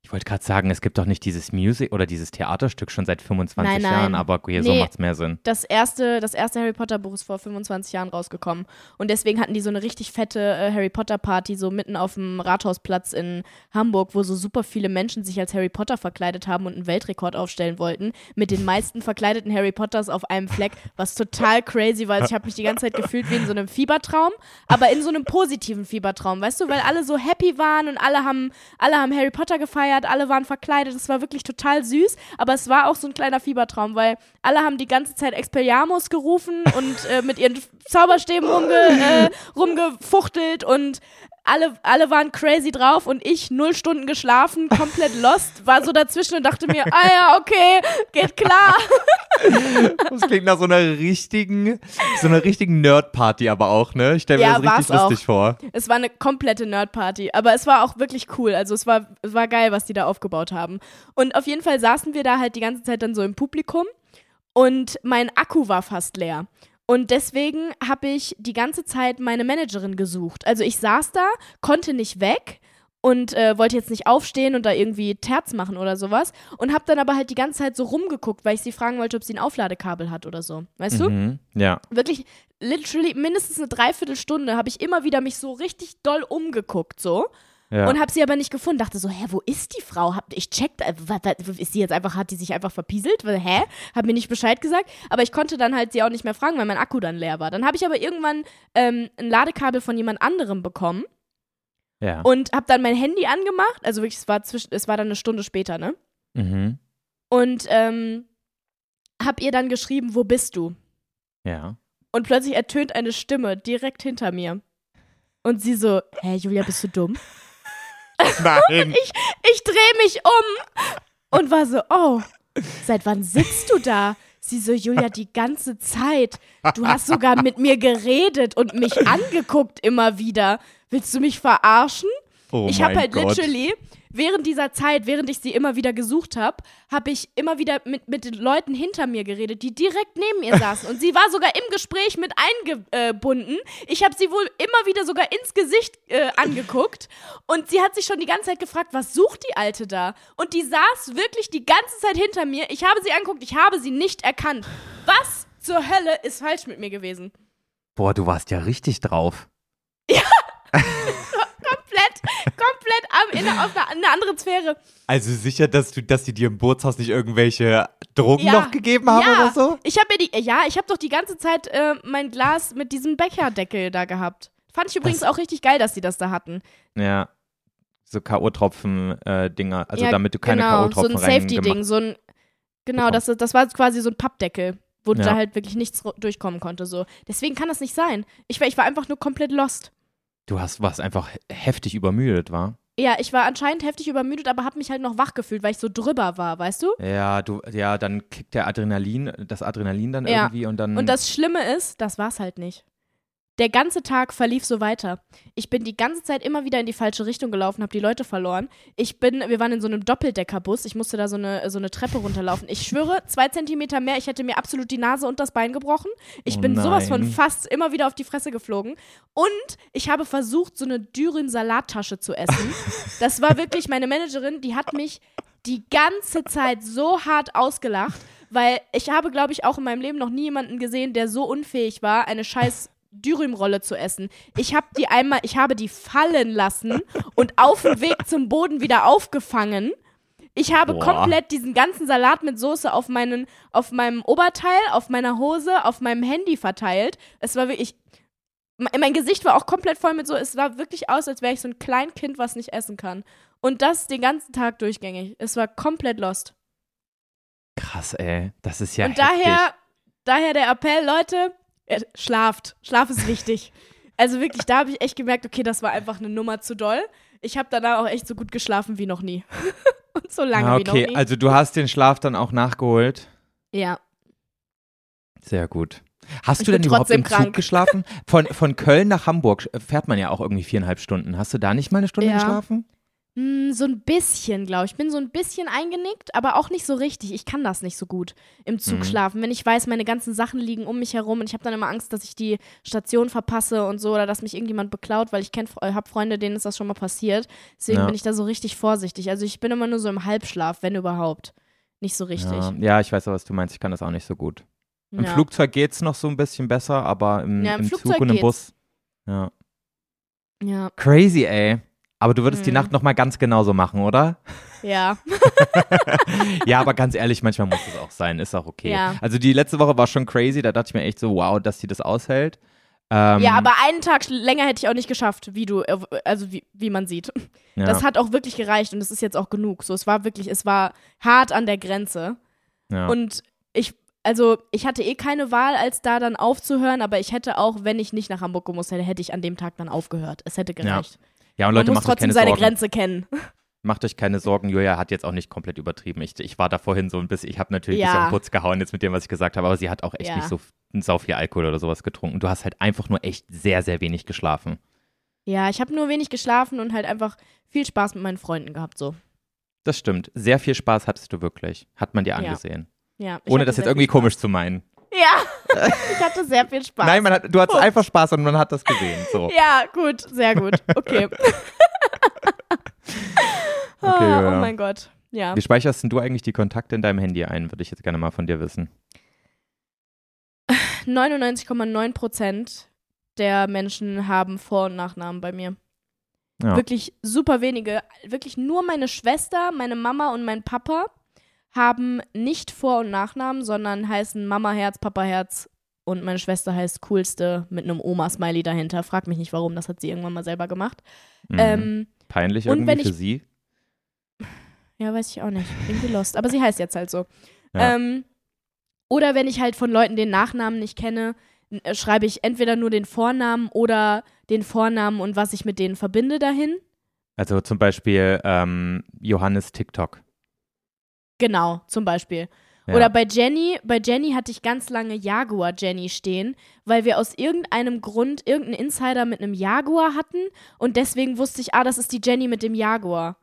Ich wollte gerade sagen, es gibt doch nicht dieses Music oder dieses Theaterstück schon seit 25 Nein, nein. Jahren, aber hier so Nee. macht's mehr Sinn. Das erste, das erste Harry Potter Buch ist vor 25 Jahren rausgekommen. Und deswegen hatten die so eine richtig fette äh, Harry Potter Party, so mitten auf dem Rathausplatz in Hamburg, wo so super viele Menschen sich als Harry Potter verkleidet haben und einen Weltrekord aufstellen wollten. Mit den meisten verkleideten Harry Potters auf einem Fleck, was total crazy war. Also ich habe mich die ganze Zeit gefühlt wie in so einem Fiebertraum, aber in so einem positiven Fiebertraum, weißt du, weil alle so happy waren und alle haben, alle haben Harry Potter gefeiert gefeiert, alle waren verkleidet, es war wirklich total süß, aber es war auch so ein kleiner Fiebertraum, weil alle haben die ganze Zeit Expelliarmus gerufen und äh, mit ihren Zauberstäben rumge, äh, rumgefuchtelt und alle, alle waren crazy drauf und ich null Stunden geschlafen, komplett lost, war so dazwischen und dachte mir, ah ja, okay, geht klar. Das klingt nach so einer richtigen, so einer richtigen Nerd-Party aber auch, ne? Ich stelle mir Ja, das richtig war's auch. lustig vor. Es war eine komplette Nerdparty, aber es war auch wirklich cool. Also es war, es war geil, was die da aufgebaut haben. Und auf jeden Fall saßen wir da halt die ganze Zeit dann so im Publikum und mein Akku war fast leer. Und deswegen habe ich die ganze Zeit meine Managerin gesucht. Also ich saß da, konnte nicht weg und äh, wollte jetzt nicht aufstehen und da irgendwie Terz machen oder sowas und habe dann aber halt die ganze Zeit so rumgeguckt, weil ich sie fragen wollte, ob sie ein Aufladekabel hat oder so. Weißt du? Mhm. Ja. wirklich literally mindestens eine Dreiviertelstunde habe ich immer wieder mich so richtig doll umgeguckt so ja. und habe sie aber nicht gefunden. Dachte so, hä, wo ist die Frau? Hab, ich checkt, äh, ist sie jetzt einfach, hat die sich einfach verpieselt? Weil, Hä? Hat mir nicht Bescheid gesagt. Aber ich konnte dann halt sie auch nicht mehr fragen, weil mein Akku dann leer war. Dann habe ich aber irgendwann ähm, ein Ladekabel von jemand anderem bekommen ja. und habe dann mein Handy angemacht. Also wirklich, es war, zwischen, es war dann eine Stunde später, ne? mhm. Und ähm, hab ihr dann geschrieben, wo bist du? Ja. Und plötzlich ertönt eine Stimme direkt hinter mir. Und sie so, hä, Julia, bist du dumm? Nein. Ich, ich drehe mich um und war so, oh, seit wann sitzt du da? Sie so, Julia, die ganze Zeit. Du hast sogar mit mir geredet und mich angeguckt immer wieder. Willst du mich verarschen? oh ich habe halt Gott. literally während dieser Zeit, während ich sie immer wieder gesucht habe, habe ich immer wieder mit, mit den Leuten hinter mir geredet, die direkt neben ihr saßen. Und sie war sogar im Gespräch mit eingebunden. Ich habe sie wohl immer wieder sogar ins Gesicht äh, angeguckt. Und sie hat sich schon die ganze Zeit gefragt, was sucht die Alte da? Und die saß wirklich die ganze Zeit hinter mir. Ich habe sie angeguckt, ich habe sie nicht erkannt. Was zur Hölle ist falsch mit mir gewesen? Boah, du warst ja richtig drauf. Komplett, komplett am, in, auf einer, in einer anderen Sphäre. Also sicher, dass du, dass die dir im Bootshaus nicht irgendwelche Drogen Ja. noch gegeben haben ja, oder so? Ich habe mir die, ja, ich habe doch die ganze Zeit äh, mein Glas mit diesem Becherdeckel da gehabt. Fand ich übrigens auch richtig geil, dass sie das da hatten. Ja. So K.O.-Tropfen-Dinger, also ja, damit du keine genau, K.O.-Tropfen so ein Safety-Ding, so ein, genau, das, das war quasi so ein Pappdeckel, wo Ja. da halt wirklich nichts durchkommen konnte. So. Deswegen kann das nicht sein. Ich war, ich war einfach nur komplett lost. Du hast warst einfach he- heftig übermüdet, war? Ja, ich war anscheinend heftig übermüdet, aber habe mich halt noch wach gefühlt, weil ich so drüber war, weißt du? Ja, du, ja, dann kickt der Adrenalin, das Adrenalin dann Ja. irgendwie und dann. Und das Schlimme ist, das war's halt nicht. Der ganze Tag verlief so weiter. Ich bin die ganze Zeit immer wieder in die falsche Richtung gelaufen, habe die Leute verloren. Ich bin, wir waren in so einem Doppeldeckerbus. Ich musste da so eine, so eine Treppe runterlaufen. Ich schwöre, zwei Zentimeter mehr, ich hätte mir absolut die Nase und das Bein gebrochen. Ich Oh bin sowas von nein. fast immer wieder auf die Fresse geflogen. Und ich habe versucht, so eine Dürren-Salattasche zu essen. Das war wirklich meine Managerin, die hat mich die ganze Zeit so hart ausgelacht, weil ich habe, glaube ich, auch in meinem Leben noch nie jemanden gesehen, der so unfähig war, eine scheiß Dürümrolle zu essen. Ich habe die einmal, ich habe die fallen lassen und auf dem Weg zum Boden wieder aufgefangen. Ich habe Boah. komplett diesen ganzen Salat mit Soße auf meinen, auf meinem Oberteil, auf meiner Hose, auf meinem Handy verteilt. Es war wirklich, me- mein Gesicht war auch komplett voll mit so, es sah wirklich aus, als wäre ich so ein Kleinkind, was nicht essen kann. Und das den ganzen Tag durchgängig. Es war komplett lost. Krass, ey. Das ist ja Und heftig. daher, daher der Appell, Leute, schlaft. Schlaf ist wichtig. also wirklich, da habe ich echt gemerkt, okay, das war einfach eine Nummer zu doll. Ich habe danach auch echt so gut geschlafen wie noch nie. Und so lange Ah, wie noch okay, nie. also du hast den Schlaf dann auch nachgeholt. ja. Sehr gut. Hast du denn überhaupt im Zug krank. geschlafen? Von, von Köln nach Hamburg fährt man ja auch irgendwie viereinhalb Stunden. Hast du da nicht mal eine Stunde Ja. geschlafen? Hm, so ein bisschen, glaube ich. Ich bin so ein bisschen eingenickt, aber auch nicht so richtig. Ich kann das nicht so gut im Zug Mhm. schlafen. Wenn ich weiß, meine ganzen Sachen liegen um mich herum und ich habe dann immer Angst, dass ich die Station verpasse und so oder dass mich irgendjemand beklaut, weil ich habe Freunde, denen ist das schon mal passiert. Deswegen Ja. bin ich da so richtig vorsichtig. Also ich bin immer nur so im Halbschlaf, wenn überhaupt. Nicht so richtig. Ja, ja, ich weiß, was du meinst. Ich kann das auch nicht so gut. Im Ja. Flugzeug geht's noch so ein bisschen besser, aber im, im im Zug und im geht's. Bus. Ja. Ja, Crazy, ey. Aber du würdest die Mhm. Nacht nochmal ganz genauso machen, oder? ja. ja, aber ganz ehrlich, manchmal muss es auch sein. Ist auch okay. Ja. Also die letzte Woche war schon crazy. Da dachte ich mir echt so, wow, dass sie das aushält. Ähm, ja, aber einen Tag länger hätte ich auch nicht geschafft, wie du, äh, also wie, wie man sieht. ja. Das hat auch wirklich gereicht und es ist jetzt auch genug. So, es war wirklich, es war hart an der Grenze. ja. Und ich, also ich hatte eh keine Wahl, als da dann aufzuhören, aber ich hätte auch, wenn ich nicht nach Hamburg gemusst hätte, hätte ich an dem Tag dann aufgehört. Es hätte gereicht. ja, und Man Leute, muss macht euch trotzdem keine seine Sorgen. Grenze kennen. Macht euch keine Sorgen, Julia hat jetzt auch nicht komplett übertrieben. Ich, ich war da vorhin so ein bisschen, ich habe natürlich ein Ja. bisschen auf den Putz gehauen jetzt mit dem, was ich gesagt habe, aber sie hat auch echt Ja. nicht so sau viel Alkohol oder sowas getrunken. Du hast halt einfach nur echt sehr, sehr wenig geschlafen. Ja, ich habe nur wenig geschlafen und halt einfach viel Spaß mit meinen Freunden gehabt, so. Das stimmt. Sehr viel Spaß hattest du wirklich. Hat man dir Ja. angesehen. Ja, ich Ohne das jetzt irgendwie komisch zu meinen. Ja, ich hatte sehr viel Spaß. Nein, man hat, du hattest einfach Spaß und man hat das gesehen. So. Ja, gut, sehr gut. Okay. Okay, Ah, ja. Oh mein Gott. Ja. Wie speicherst denn du eigentlich die Kontakte in deinem Handy ein? Würde ich jetzt gerne mal von dir wissen. 99,9 Prozent der Menschen haben Vor- und Nachnamen bei mir. Ja. Wirklich super wenige. Wirklich nur meine Schwester, meine Mama und mein Papa haben nicht Vor- und Nachnamen, sondern heißen Mama Herz, Papa Herz und meine Schwester heißt Coolste mit einem Oma-Smiley dahinter. Frag mich nicht warum, das hat sie irgendwann mal selber gemacht. Mhm. Ähm, Peinlich und irgendwie wenn für ich- sie. Ja, weiß ich auch nicht. Irgendwie lost. Aber sie heißt jetzt halt so. Ja. Ähm, oder wenn ich halt von Leuten den Nachnamen nicht kenne, äh, schreibe ich entweder nur den Vornamen oder den Vornamen und was ich mit denen verbinde dahin. Also zum Beispiel ähm, Johannes TikTok. Genau, zum Beispiel. Ja. Oder bei Jenny, bei Jenny hatte ich ganz lange Jaguar Jenny stehen, weil wir aus irgendeinem Grund irgendeinen Insider mit einem Jaguar hatten und deswegen wusste ich, ah, das ist die Jenny mit dem Jaguar.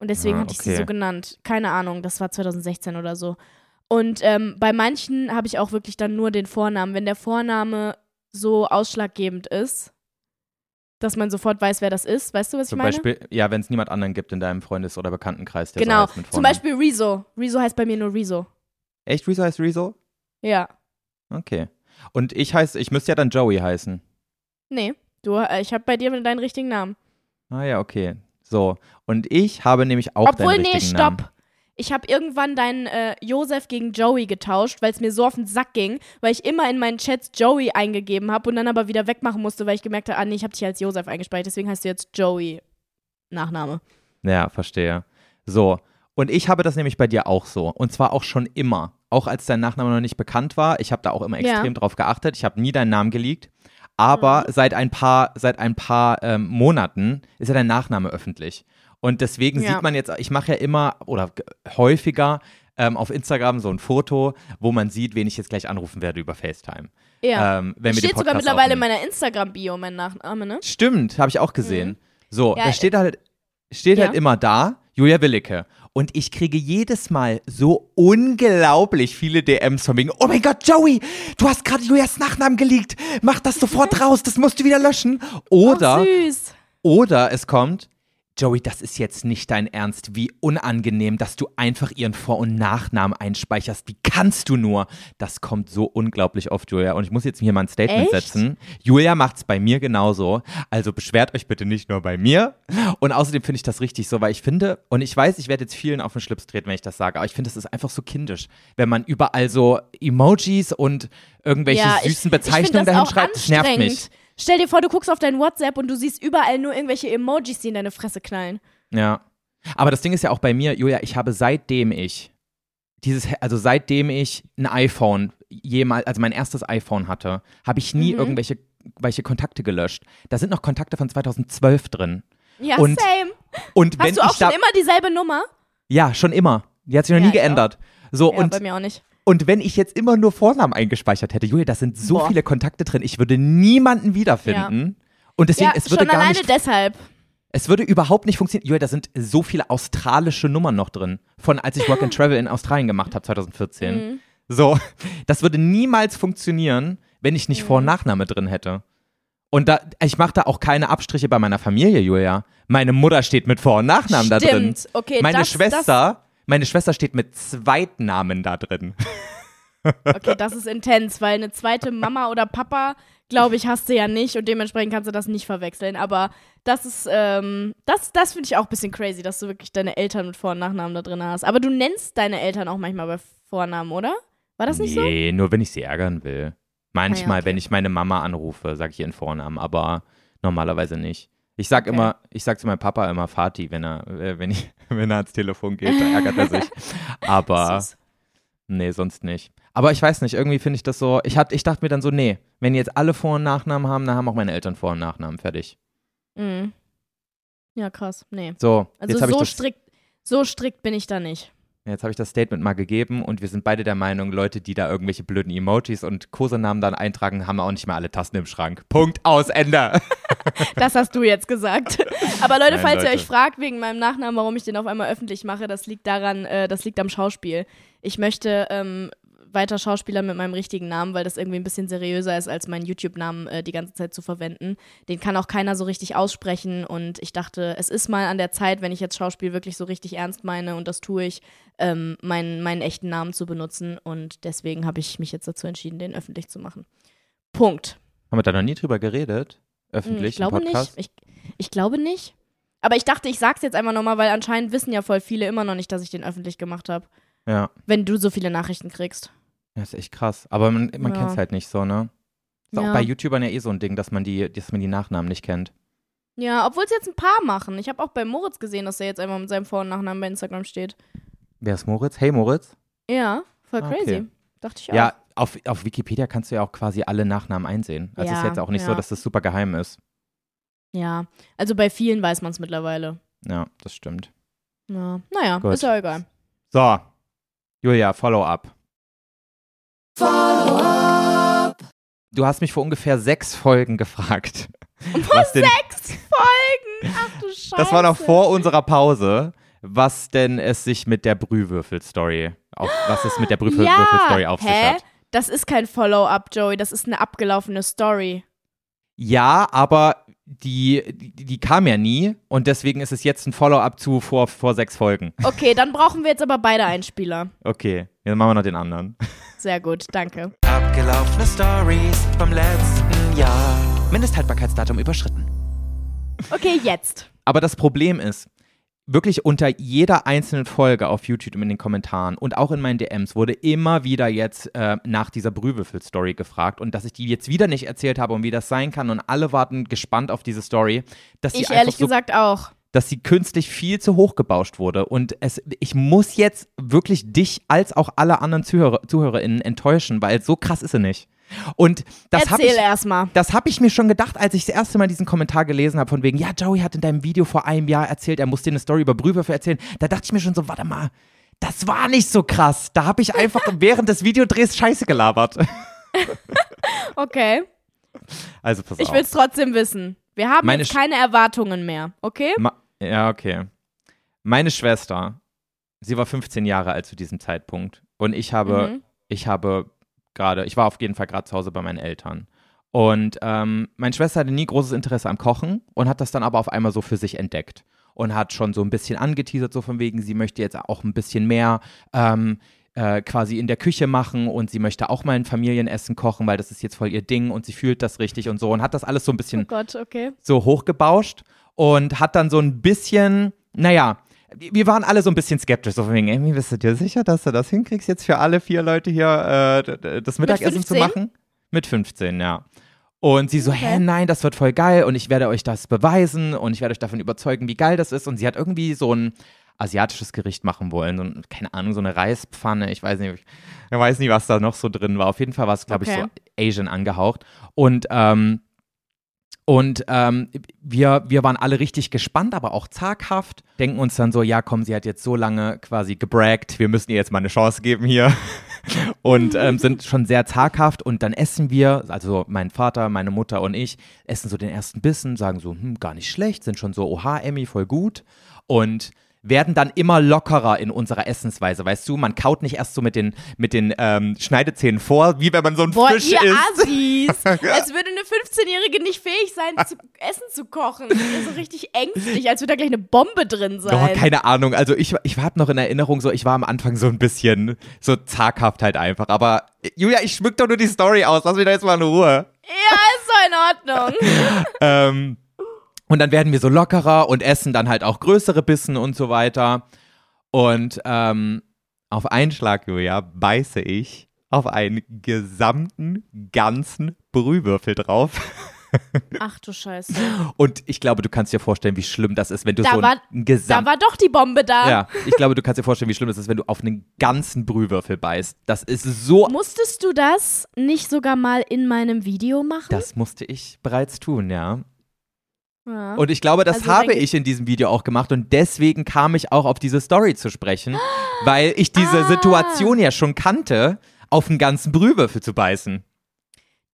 Und deswegen Ah, hatte ich sie so genannt. Keine Ahnung, das war 2016 oder so. Und ähm, bei manchen habe ich auch wirklich dann nur den Vornamen. Wenn der Vorname so ausschlaggebend ist, dass man sofort weiß, wer das ist. Weißt du, was ich Zum meine? Beispiel, ja, wenn es niemand anderen gibt in deinem Freundes- oder Bekanntenkreis, der genau. so heißt mit Zum. Beispiel Rezo. Rezo heißt bei mir nur Rezo. Echt, Rezo heißt Rezo? Ja. Okay. Und ich heiße, ich müsste ja dann Joey heißen. Nee, du, äh, ich habe bei dir deinen richtigen Namen. Ah ja, okay. So. Und ich habe nämlich auch Obwohl, deinen nee, richtigen stopp. Namen. Ich habe irgendwann deinen äh, Josef gegen Joey getauscht, weil es mir so auf den Sack ging, weil ich immer in meinen Chats Joey eingegeben habe und dann aber wieder wegmachen musste, weil ich gemerkt habe, ah nee, ich habe dich als Josef eingespeichert, deswegen heißt du jetzt Joey Nachname. Ja, verstehe. So. Und ich habe das nämlich bei dir auch so. Und zwar auch schon immer. Auch als dein Nachname noch nicht bekannt war. Ich habe da auch immer Ja. extrem drauf geachtet. Ich habe nie deinen Namen geleakt. Aber Mhm. seit ein paar, seit ein paar ähm, Monaten ist ja dein Nachname öffentlich. Und deswegen Ja. sieht man jetzt, ich mache ja immer oder häufiger ähm, auf Instagram so ein Foto, wo man sieht, wen ich jetzt gleich anrufen werde über FaceTime. Ja. Ähm, wenn Steht sogar mittlerweile in aufnehmen. meiner Instagram-Bio mein Nachname, ne? Stimmt, habe ich auch gesehen. So, Ja, da steht halt, steht ja. halt immer da, Julia Willicke. Und ich kriege jedes Mal so unglaublich viele DMs von wegen, oh mein Gott, Joey, du hast gerade Julias Nachnamen geleakt. Mach das sofort raus, das musst du wieder löschen. Oder, oh, süß. oder es kommt, Joey, das ist jetzt nicht dein Ernst. Wie unangenehm, dass du einfach ihren Vor- und Nachnamen einspeicherst. Wie kannst du nur? Das kommt so unglaublich oft, Julia. Und ich muss jetzt hier mal ein Statement Echt? setzen. Julia macht's bei mir genauso. Also beschwert euch bitte nicht nur bei mir. Und außerdem finde ich das richtig so, weil ich finde, und ich weiß, ich werde jetzt vielen auf den Schlips treten, wenn ich das sage, aber ich finde, das ist einfach so kindisch, wenn man überall so Emojis und irgendwelche ja, ich- süßen ich Bezeichnungen das dahin schreibt. Das nervt mich. Stell dir vor, du guckst auf dein WhatsApp und du siehst überall nur irgendwelche Emojis, die in deine Fresse knallen. Ja. Aber das Ding ist ja auch bei mir, Julia, ich habe seitdem ich dieses, also seitdem ich ein iPhone jemals, also mein erstes iPhone hatte, habe ich nie Mhm. irgendwelche welche Kontakte gelöscht. Da sind noch Kontakte von 2012 drin. Ja, Und same. Und wenn Hast du auch schon immer dieselbe Nummer? ja, schon immer. Die hat sich noch Ja, nie geändert. So Ja, und bei mir auch nicht. Und wenn ich jetzt immer nur Vornamen eingespeichert hätte, Julia, da sind so Boah. viele Kontakte drin, ich würde niemanden wiederfinden. Und deswegen, ja, es würde schon gar alleine nicht deshalb. Es würde überhaupt nicht funktionieren. Julia, da sind so viele australische Nummern noch drin. Von als ich Work and Travel in Australien gemacht habe, 2014. Mhm. So, das würde niemals funktionieren, wenn ich nicht Mhm. Vor- und Nachname drin hätte. Und da, ich mache da auch keine Abstriche bei meiner Familie, Julia. Meine Mutter steht mit Vor- und Nachnamen da drin. Stimmt. Okay, Meine das, Schwester, meine Schwester steht mit Zweitnamen da drin. Okay, das ist intens, weil eine zweite Mama oder Papa, glaube ich, hast du ja nicht und dementsprechend kannst du das nicht verwechseln. Aber das ist, ähm, das, das finde ich auch ein bisschen crazy, dass du wirklich deine Eltern mit Vor- und Nachnamen da drin hast. Aber du nennst deine Eltern auch manchmal bei Vornamen, oder? War das nicht so? nee, nur wenn ich sie ärgern will. Manchmal, okay. wenn ich meine Mama anrufe, sage ich ihren Vornamen, aber normalerweise nicht. Ich sag Okay. immer, ich sag zu meinem Papa immer Vati, wenn er, äh, wenn, ich, wenn er ans Telefon geht, da ärgert er sich. Aber nee, sonst nicht. Aber ich weiß nicht, irgendwie finde ich das so, ich, hat, ich dachte mir dann so, nee, wenn jetzt alle Vor- und Nachnamen haben, dann haben auch meine Eltern Vor- und Nachnamen, fertig. Mhm. Ja, krass. Nee. So, Also jetzt habe ich so das strikt, so strikt bin ich da nicht. Jetzt habe ich das Statement mal gegeben und wir sind beide der Meinung, Leute, die da irgendwelche blöden Emojis und Kosenamen dann eintragen, haben auch nicht mehr alle Tasten im Schrank. Punkt, aus, Ende. Das hast du jetzt gesagt. Aber Leute, Nein, falls ihr Leute. euch fragt wegen meinem Nachnamen, warum ich den auf einmal öffentlich mache, das liegt daran, äh, das liegt am Schauspiel. Ich möchte ähm, weiter Schauspieler mit meinem richtigen Namen, weil das irgendwie ein bisschen seriöser ist, als meinen YouTube-Namen äh, die ganze Zeit zu verwenden. Den kann auch keiner so richtig aussprechen und ich dachte, es ist mal an der Zeit, wenn ich jetzt Schauspiel wirklich so richtig ernst meine und das tue ich, ähm, meinen, meinen echten Namen zu benutzen und deswegen habe ich mich jetzt dazu entschieden, den öffentlich zu machen. Punkt. Haben wir da noch nie drüber geredet? Öffentlich Ich glaube nicht. Ich, ich glaube nicht. Aber ich dachte, ich sag's jetzt einfach nochmal, weil anscheinend wissen ja voll viele immer noch nicht, dass ich den öffentlich gemacht habe. Ja. Wenn du so viele Nachrichten kriegst. Das ist echt krass. Aber man, man Ja. kennt es halt nicht so, ne? Ist Ja. auch bei YouTubern ja eh so ein Ding, dass man die, dass man die Nachnamen nicht kennt. Ja, obwohl es jetzt ein paar machen. Ich habe auch bei Moritz gesehen, dass er jetzt einmal mit seinem Vor- und Nachnamen bei Instagram steht. Wer ist Moritz? Hey Moritz? Ja, voll Ah, crazy. okay. Dachte ich auch. Ja, auf, auf Wikipedia kannst du ja auch quasi alle Nachnamen einsehen. Also Ja, ist jetzt auch nicht so, ja. dass das super geheim ist. Ja. Also bei vielen weiß man es mittlerweile. Ja, das stimmt. Ja. Naja, Gut. ist ja egal. So, Julia, Follow-up. Du hast mich vor ungefähr sechs Folgen gefragt. Denn, Sechs Folgen! Ach du Scheiße. das war noch vor unserer Pause, was denn es sich mit der Brühwürfel-Story, auf, was es mit der Brühwürfel-Story auf sich hä? hat. Das ist kein Follow-up, Joey. Das ist eine abgelaufene Story. Ja, aber die, die, die kam ja nie und deswegen ist es jetzt ein Follow-up zu vor, vor sechs Folgen. Okay, dann brauchen wir jetzt aber beide Einspieler. Okay, jetzt machen wir noch den anderen. Sehr gut, danke. Abgelaufene Stories vom letzten Jahr. Mindesthaltbarkeitsdatum überschritten. Okay, jetzt. Aber das Problem ist, wirklich unter jeder einzelnen Folge auf YouTube in den Kommentaren und auch in meinen DMs wurde immer wieder jetzt äh, nach dieser Brühwürfel-Story gefragt und dass ich die jetzt wieder nicht erzählt habe und wie das sein kann und alle warten gespannt auf diese Story, dass sie Ich ehrlich so, gesagt auch. Dass sie künstlich viel zu hoch gebauscht wurde und es, ich muss jetzt wirklich dich als auch alle anderen Zuhörer, ZuhörerInnen enttäuschen, weil so krass ist sie nicht. Und das habe ich, das habe ich mir schon gedacht, als ich das erste Mal diesen Kommentar gelesen habe, von wegen, ja, Joey hat in deinem Video vor einem Jahr erzählt, er muss dir eine Story über Brühwürfel erzählen. Da dachte ich mir schon so, warte mal, das war nicht so krass. Da habe ich einfach während des Videodrehs Scheiße gelabert. Okay. Also pass Ich auf. will es trotzdem wissen. Wir haben Meine jetzt keine Erwartungen mehr, okay? Ma ja, okay. Meine Schwester, sie war 15 Jahre alt zu diesem Zeitpunkt. Und ich habe, Mhm. ich habe gerade, ich war auf jeden Fall gerade zu Hause bei meinen Eltern. Und ähm, meine Schwester hatte nie großes Interesse am Kochen und hat das dann aber auf einmal so für sich entdeckt. Und hat schon so ein bisschen angeteasert, so von wegen, sie möchte jetzt auch ein bisschen mehr ähm, äh, quasi in der Küche machen und sie möchte auch mal ein Familienessen kochen, weil das ist jetzt voll ihr Ding und sie fühlt das richtig und so und hat das alles so ein bisschen Oh Gott, okay. so hochgebauscht und hat dann so ein bisschen, naja, wir waren alle so ein bisschen skeptisch, so von wegen, ey, bist du dir sicher, dass du das hinkriegst, jetzt für alle vier Leute hier äh, das Mittagessen zu 15? machen? Mit 15, ja. Und sie so, Okay. hä, nein, das wird voll geil und ich werde euch das beweisen und ich werde euch davon überzeugen, wie geil das ist. Und sie hat irgendwie so ein asiatisches Gericht machen wollen. So, ein- keine Ahnung, so eine Reispfanne, ich weiß nicht, ich weiß nicht, was da noch so drin war. Auf jeden Fall war es, glaube ich, Okay. so Asian angehaucht. Und ähm, und ähm, wir, wir waren alle richtig gespannt, aber auch zaghaft. Denken uns dann so, ja komm, sie hat jetzt so lange quasi gebraggt, wir müssen ihr jetzt mal eine Chance geben hier. Und ähm, sind schon sehr zaghaft und dann essen wir, also mein Vater, meine Mutter und ich, essen so den ersten Bissen, sagen so, hm, gar nicht schlecht, sind schon so, oha, Emmy, voll gut. Und werden dann immer lockerer in unserer Essensweise, weißt du? Man kaut nicht erst so mit den, mit den ähm, Schneidezähnen vor, wie wenn man so ein Boah, Fisch ihr isst. Assis. Als würde eine 15-Jährige nicht fähig sein, zu Essen zu kochen. Ich bin so richtig ängstlich, als würde da gleich eine Bombe drin Oh, sein. keine Ahnung. Also ich, ich habe noch in Erinnerung, so ich war am Anfang so ein bisschen so zaghaft halt einfach. Aber Julia, ich schmück doch nur die Story aus. Lass mich da jetzt mal in Ruhe. ja, ist so in Ordnung. Ähm, und dann werden wir so lockerer und essen dann halt auch größere Bissen und so weiter. Und ähm, auf einen Schlag, Julia, beiße ich auf einen gesamten, ganzen Brühwürfel drauf. Ach du Scheiße. Und ich glaube, du kannst dir vorstellen, wie schlimm das ist, wenn du Da so war- einen Da gesamten. war doch die Bombe da. Ja, ich glaube, du kannst dir vorstellen, wie schlimm das ist, wenn du auf einen ganzen Brühwürfel beißt. Das ist so. Musstest du das nicht sogar mal in meinem Video machen? Das musste ich bereits tun, ja. Ja. Und ich glaube, das Also habe ich in diesem Video auch gemacht und deswegen kam ich auch auf diese Story zu sprechen, weil ich diese Ah. Situation ja schon kannte, auf einen ganzen Brühwürfel zu beißen.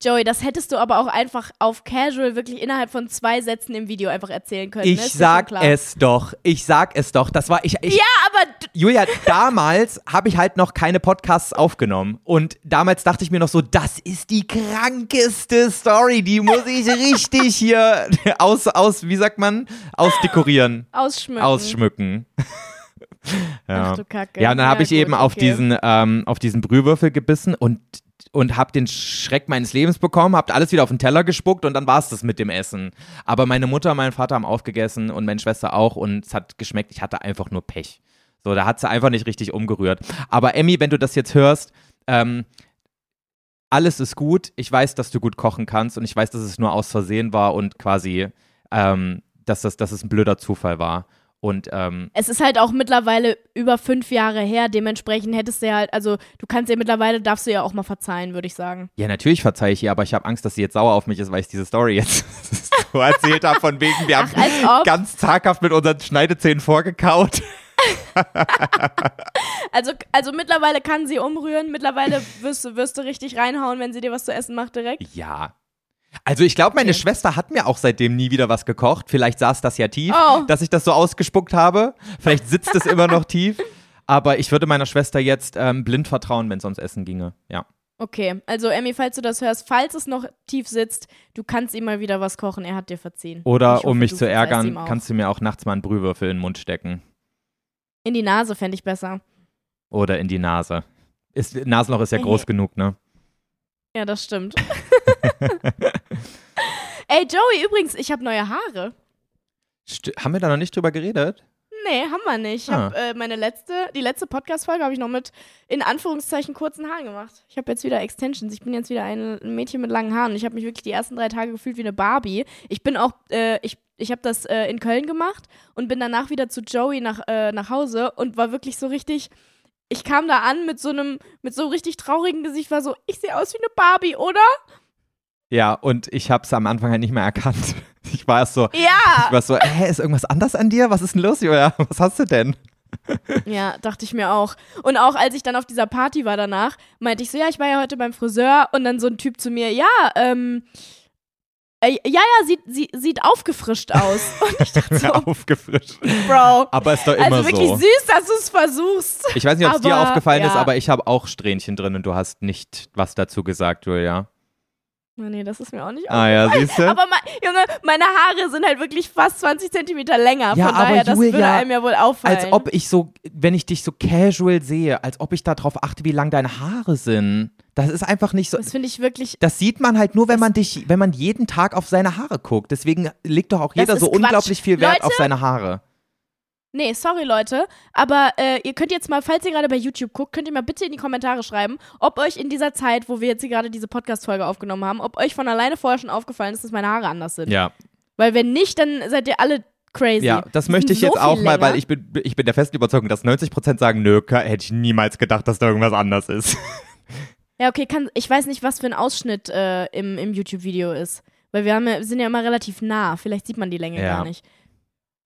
Joey, das hättest du aber auch einfach auf Casual wirklich innerhalb von zwei Sätzen im Video einfach erzählen können. Ich ne? Ist dir sag es doch, ich sag es doch. Das war ich. ich Ja, aber Julia, damals habe ich halt noch keine Podcasts aufgenommen. Und damals dachte ich mir noch so, das ist die krankeste Story. Die muss ich richtig hier aus, aus wie sagt man, ausdekorieren, ausschmücken. ausschmücken. ja. Ach du Kacke. Ja, und dann habe ich gut, eben auf, okay. diesen, ähm, auf diesen Brühwürfel gebissen und, und habe den Schreck meines Lebens bekommen, habe alles wieder auf den Teller gespuckt und dann war es das mit dem Essen. Aber meine Mutter und mein Vater haben aufgegessen und meine Schwester auch und es hat geschmeckt. Ich hatte einfach nur Pech. So, da hat sie einfach nicht richtig umgerührt. Aber Emmy, wenn du das jetzt hörst, ähm, alles ist gut. Ich weiß, dass du gut kochen kannst und ich weiß, dass es nur aus Versehen war und quasi, ähm, dass, das, dass es ein blöder Zufall war. Und ähm, Es ist halt auch mittlerweile über fünf Jahre her, dementsprechend hättest du ja halt, also du kannst ja mittlerweile, darfst du ja auch mal verzeihen, würde ich sagen. Ja, natürlich verzeihe ich ihr, aber ich habe Angst, dass sie jetzt sauer auf mich ist, weil ich diese Story jetzt so erzählt habe, von wegen, wir haben Ach, ob. ganz zaghaft mit unseren Schneidezähnen vorgekaut. Also, also mittlerweile kann sie umrühren, mittlerweile wirst du, wirst du richtig reinhauen, wenn sie dir was zu essen macht direkt. Ja. Also ich glaube, meine Okay. Schwester hat mir auch seitdem nie wieder was gekocht. Vielleicht saß das ja tief, Oh. dass ich das so ausgespuckt habe. Vielleicht sitzt es immer noch tief. Aber ich würde meiner Schwester jetzt ähm, blind vertrauen, wenn es ums Essen ginge. Ja. Okay, also Emmy, falls du das hörst, falls es noch tief sitzt, du kannst ihm mal wieder was kochen, er hat dir verziehen. Oder hoffe, um mich zu ärgern, kannst du mir auch nachts mal einen Brühwürfel in den Mund stecken. In die Nase fände ich besser. Oder in die Nase. Ist, Nasenloch ist ja Hey. groß genug, ne? Ja, das stimmt. Ey, Joey, übrigens, ich habe neue Haare. St haben wir da noch nicht drüber geredet? Nee, haben wir nicht. Ich Ah. hab, äh, meine letzte, die letzte Podcast-Folge habe ich noch mit, in Anführungszeichen, kurzen Haaren gemacht. Ich habe jetzt wieder Extensions. Ich bin jetzt wieder ein Mädchen mit langen Haaren. Ich habe mich wirklich die ersten drei Tage gefühlt wie eine Barbie. Ich bin auch, äh, ich, ich habe das äh, in Köln gemacht und bin danach wieder zu Joey nach, äh, nach Hause und war wirklich so richtig. Ich kam da an mit so einem, mit so richtig traurigen Gesicht, war so, ich sehe aus wie eine Barbie, oder? Ja, und ich habe es am Anfang halt nicht mehr erkannt. Ich war erst so, ich Ja! war so, hä, ist irgendwas anders an dir? Was ist denn los, Julia? Was hast du denn? Ja, dachte ich mir auch. Und auch als ich dann auf dieser Party war danach, meinte ich so, ja, ich war ja heute beim Friseur und dann so ein Typ zu mir, ja, ähm, äh, ja, ja, sieht, sie, sieht aufgefrischt aus. Und ich dachte so, Aufgefrischt. Bro, Aber ist doch immer also wirklich so. süß, dass du es versuchst. Ich weiß nicht, ob es dir aufgefallen ist, ja. aber ich habe auch Strähnchen drin und du hast nicht was dazu gesagt, Julia. Oh, nee, das ist mir auch nicht Ah ja, siehst du? Aber mein, Junge, meine Haare sind halt wirklich fast 20 Zentimeter länger. Ja, Von aber daher, das würde einem ja wohl auffallen. Als ob ich so, wenn ich dich so casual sehe, als ob ich darauf achte, wie lang deine Haare sind. Das ist einfach nicht so. das finde ich wirklich. Das sieht man halt nur, wenn man dich, wenn man jeden Tag auf seine Haare guckt. Deswegen legt doch auch jeder so Quatsch. unglaublich viel Wert Leute, auf seine Haare. Nee, sorry Leute, aber äh, ihr könnt jetzt mal, falls ihr gerade bei YouTube guckt, könnt ihr mal bitte in die Kommentare schreiben, ob euch in dieser Zeit, wo wir jetzt hier gerade diese Podcast-Folge aufgenommen haben, ob euch von alleine vorher schon aufgefallen ist, dass meine Haare anders sind. Ja, Weil wenn nicht, dann seid ihr alle crazy. ja, das möchte ich so jetzt auch viel mal, weil länger. ich bin, ich bin der festen Überzeugung, dass 90% sagen, nö, hätte ich niemals gedacht, dass da irgendwas anders ist. Ja, okay, kann, ich weiß nicht, was für ein Ausschnitt äh, im, im YouTube-Video ist. Weil wir, haben sind ja immer relativ nah. Vielleicht sieht man die Länge Ja. gar nicht.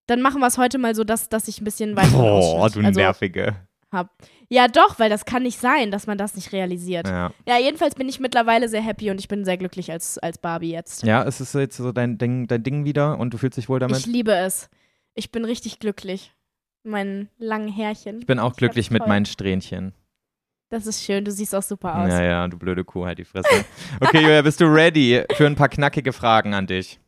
Dann machen wir es heute mal so, dass, dass ich ein bisschen weiter Boah, du also, nervige. hab. Ja, doch, weil das kann nicht sein, dass man das nicht realisiert. Ja. Ja, jedenfalls bin ich mittlerweile sehr happy und ich bin sehr glücklich als, als Barbie jetzt. ja, es ist jetzt so dein Ding, dein Ding wieder und du fühlst dich wohl damit? Ich liebe es. Ich bin richtig glücklich. Mein langen Härchen. Ich bin auch ist glücklich mit meinen Strähnchen. Das ist schön, du siehst auch super aus. Ja, ja, du blöde Kuh, halt die Fresse. Okay, Julia, bist du ready für ein paar knackige Fragen an dich?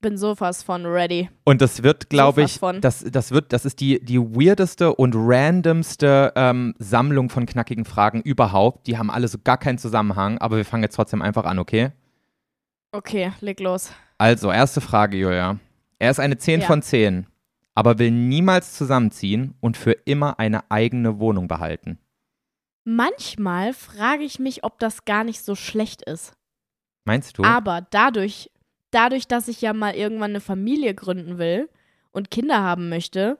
Bin sowas von ready. Und das wird, glaube ich, von. das, das wird, das ist die, die weirdeste und randomste ähm, Sammlung von knackigen Fragen überhaupt. Die haben alle so gar keinen Zusammenhang, aber wir fangen jetzt trotzdem einfach an, okay? Okay, leg los. Also, erste Frage, Julia. Er ist eine 10 Ja. von 10, aber will niemals zusammenziehen und für immer eine eigene Wohnung behalten. manchmal frage ich mich, ob das gar nicht so schlecht ist. Meinst du? Aber dadurch, dadurch, dass ich ja mal irgendwann eine Familie gründen will und Kinder haben möchte,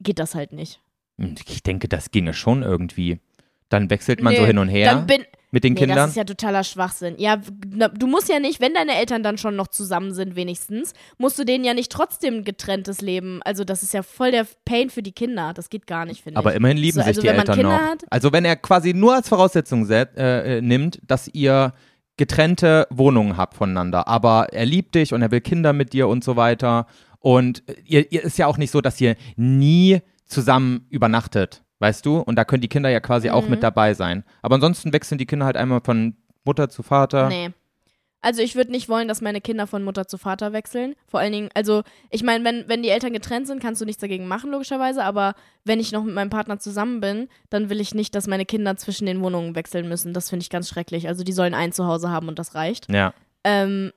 geht das halt nicht. Hm, Ich denke, das ginge schon irgendwie. Dann wechselt man Nee, so hin und her bin, mit den nee, Kindern. das ist ja totaler Schwachsinn. Ja, du musst ja nicht, wenn deine Eltern dann schon noch zusammen sind, wenigstens, musst du denen ja nicht trotzdem ein getrenntes Leben. Also, das ist ja voll der Pain für die Kinder. Das geht gar nicht, finde ich. Aber immerhin lieben So, sich also die wenn man Eltern Kinder noch. hat- Also wenn er quasi nur als Voraussetzung set, äh, äh, nimmt, dass ihr getrennte Wohnungen habt voneinander, aber er liebt dich und er will Kinder mit dir und so weiter. Und ihr, ihr ist ja auch nicht so, dass ihr nie zusammen übernachtet, weißt du? Und da können die Kinder ja quasi auch Mhm. mit dabei sein. Aber ansonsten wechseln die Kinder halt einmal von Mutter zu Vater. Nee. Also ich würde nicht wollen, dass meine Kinder von Mutter zu Vater wechseln. Vor allen Dingen, also ich meine, wenn, wenn die Eltern getrennt sind, kannst du nichts dagegen machen, logischerweise. Aber wenn ich noch mit meinem Partner zusammen bin, dann will ich nicht, dass meine Kinder zwischen den Wohnungen wechseln müssen. Das finde ich ganz schrecklich. Also die sollen ein Zuhause haben und das reicht. Ja. Ähm,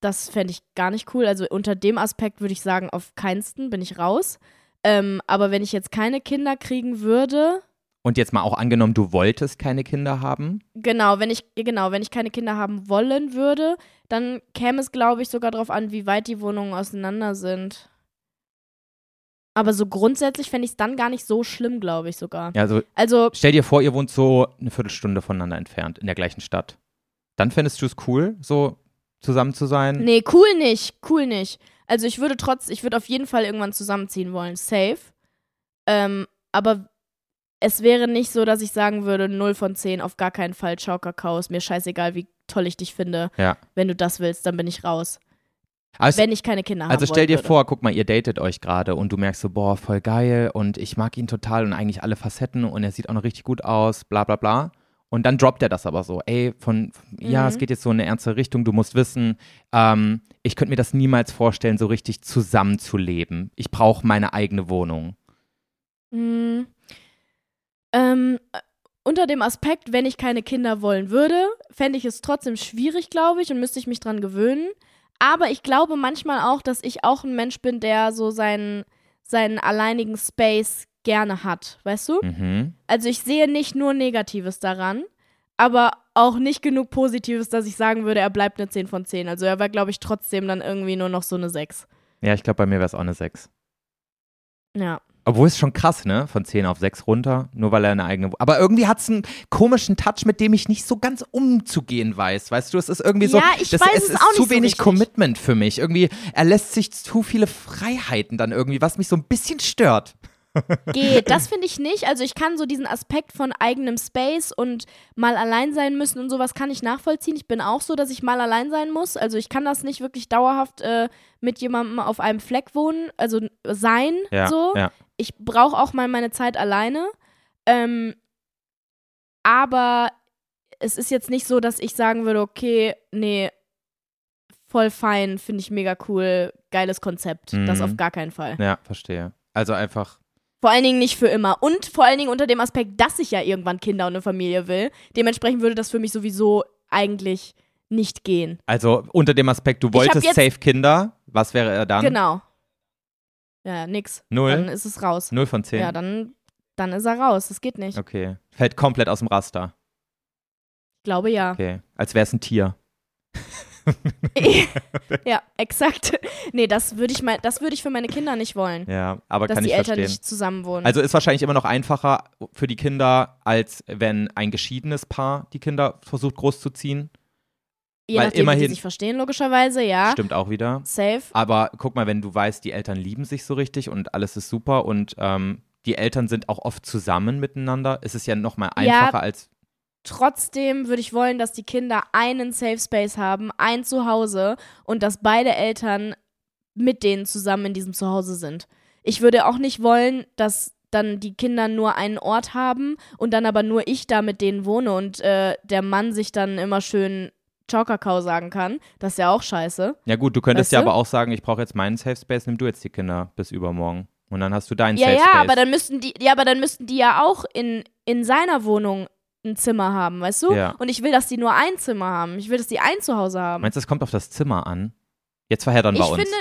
das fände ich gar nicht cool. Also unter dem Aspekt würde ich sagen, auf keinsten bin ich raus. Ähm, aber wenn ich jetzt keine Kinder kriegen würde, Und jetzt mal auch angenommen, du wolltest keine Kinder haben. Genau, wenn ich, genau, wenn ich keine Kinder haben wollen würde, dann käme es, glaube ich, sogar darauf an, wie weit die Wohnungen auseinander sind. Aber so grundsätzlich fände ich es dann gar nicht so schlimm, glaube ich sogar. Ja, also Also, Stell dir vor, ihr wohnt so eine Viertelstunde voneinander entfernt, in der gleichen Stadt. Dann fändest du es cool, so zusammen zu sein? nee, cool nicht, cool nicht. Also ich würde trotz, ich würde auf jeden Fall irgendwann zusammenziehen wollen, safe. Ähm, aber es wäre nicht so, dass ich sagen würde, 0 von 10, auf gar keinen Fall, ciao Kakao, ist mir scheißegal, wie toll ich dich finde. Ja. Wenn du das willst, dann bin ich raus. Also, wenn ich keine Kinder habe. also stell dir vor, guck mal, ihr datet euch gerade und du merkst so, boah, voll geil und ich mag ihn total und eigentlich alle Facetten und er sieht auch noch richtig gut aus, bla bla bla. Und dann droppt er das aber so, ey, von, ja, Mhm. es geht jetzt so in eine ernste Richtung, du musst wissen, ähm, ich könnte mir das niemals vorstellen, so richtig zusammenzuleben. Ich brauche meine eigene Wohnung. Mm, ähm, äh, unter dem Aspekt, wenn ich keine Kinder wollen würde, fände ich es trotzdem schwierig, glaube ich, und müsste ich mich dran gewöhnen. Aber ich glaube manchmal auch, dass ich auch ein Mensch bin, der so seinen, seinen alleinigen Space gerne hat, weißt du? Mhm. Also ich sehe nicht nur Negatives daran, aber auch nicht genug Positives, dass ich sagen würde, er bleibt eine 10 von 10. Also er war, glaube ich, trotzdem dann irgendwie nur noch so eine 6. Ja, ich glaube, bei mir wäre es auch eine 6. Ja. Obwohl es schon krass, ne? Von 10 auf 6 runter, nur weil er eine eigene. Aber irgendwie hat es einen komischen Touch, mit dem ich nicht so ganz umzugehen weiß. Weißt du, es ist irgendwie so. Ja, ich das, weiß es es ist zu so wenig richtig. Commitment für mich. Irgendwie, er lässt sich zu viele Freiheiten dann irgendwie, was mich so ein bisschen stört. Geht, das finde ich nicht. Also ich kann so diesen Aspekt von eigenem Space und mal allein sein müssen und sowas kann ich nachvollziehen. Ich bin auch so, dass ich mal allein sein muss. Also ich kann das nicht wirklich dauerhaft äh, mit jemandem auf einem Fleck wohnen, also sein Ja, so. ja. Ich brauche auch mal meine Zeit alleine. Ähm, aber es ist jetzt nicht so, dass ich sagen würde, okay, nee, voll fein, finde ich mega cool, geiles Konzept. Das Mhm. auf gar keinen Fall. Ja, verstehe. Also einfach. Vor allen Dingen nicht für immer. Und vor allen Dingen unter dem Aspekt, dass ich ja irgendwann Kinder und eine Familie will. Dementsprechend würde das für mich sowieso eigentlich nicht gehen. Also unter dem Aspekt, du wolltest safe Kinder. Was wäre er dann? Genau. Ja, nix. Null? Dann ist es raus. Null von 10. Ja, dann, dann ist er raus. Das geht nicht. okay. Fällt komplett aus dem Raster. Ich glaube ja. Okay. Als wäre es ein Tier. ja, exakt. Nee, das würde ich das würde ich für meine Kinder nicht wollen. Ja, aber dass kann die ich Eltern verstehen. nicht zusammen wohnen. Also ist wahrscheinlich immer noch einfacher für die Kinder, als wenn ein geschiedenes Paar die Kinder versucht großzuziehen. Je weil nachdem, wie immerhin- die sich verstehen, logischerweise, ja. Stimmt auch wieder. Safe. Aber guck mal, wenn du weißt, die Eltern lieben sich so richtig und alles ist super und ähm, die Eltern sind auch oft zusammen miteinander, ist es ja nochmal Ja. einfacher als. Trotzdem würde ich wollen, dass die Kinder einen Safe Space haben, ein Zuhause und dass beide Eltern mit denen zusammen in diesem Zuhause sind. Ich würde auch nicht wollen, dass dann die Kinder nur einen Ort haben und dann aber nur ich da mit denen wohne und äh, der Mann sich dann immer schön Ciao Kakao sagen kann. Das ist ja auch scheiße. Ja, gut, du könntest Weißt ja du? aber auch sagen, ich brauche jetzt meinen Safe Space, nimm du jetzt die Kinder bis übermorgen. Und dann hast du deinen Ja, Safe ja, Space. aber dann müssten die, ja, aber dann müssten die ja auch in, in seiner Wohnung ein Zimmer haben, weißt du? Ja. Und ich will, dass die nur ein Zimmer haben. Ich will, dass die ein Zuhause haben. Meinst du, es kommt auf das Zimmer an? Jetzt verheddern ich wir uns. finde.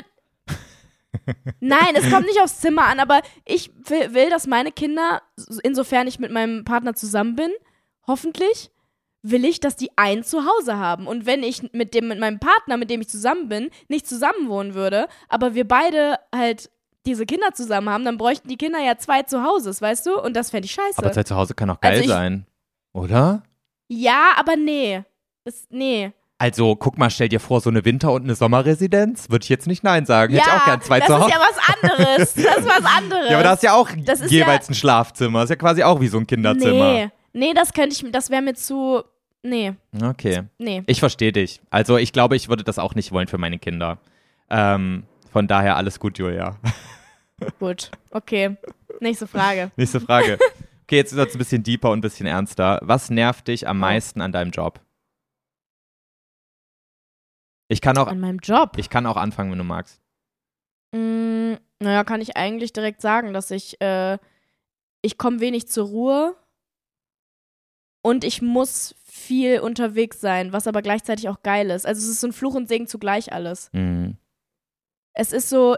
Nein, es kommt nicht aufs Zimmer an, aber ich will, will, dass meine Kinder, insofern ich mit meinem Partner zusammen bin, hoffentlich, will ich, dass die ein Zuhause haben. Und wenn ich mit dem, mit meinem Partner, mit dem ich zusammen bin, nicht zusammen wohnen würde, aber wir beide halt diese Kinder zusammen haben, dann bräuchten die Kinder ja zwei Zuhauses, weißt du? Und das fände ich scheiße. Aber Zeit zu Hause kann auch geil Also ich- sein. Oder? ja, aber nee. Das, nee. Also, guck mal, stell dir vor, so eine Winter- und eine Sommerresidenz. Würde ich jetzt nicht Nein sagen. Hätte ich auch gern zwei das zu ist Hause. ja was anderes. Das ist was anderes. Ja, aber da du ja auch Das ist jeweils ja- ein Schlafzimmer. Ist ja quasi auch wie so ein Kinderzimmer. Nee, nee, das könnte ich, das wäre mir zu, nee, Okay. nee. Ich verstehe dich. Also, ich glaube, ich würde das auch nicht wollen für meine Kinder. Ähm, von daher alles gut, Julia. Gut, okay. Nächste Frage. Nächste Frage. Okay, jetzt wird es ein bisschen deeper und ein bisschen ernster. Was nervt dich am meisten an deinem Job? Ich kann auch, An meinem Job. ich kann auch anfangen, wenn du magst. Mm, naja, kann ich eigentlich direkt sagen, dass ich, äh, ich komme wenig zur Ruhe und ich muss viel unterwegs sein, was aber gleichzeitig auch geil ist. Also es ist so ein Fluch und Segen zugleich alles. Mhm. Es ist so,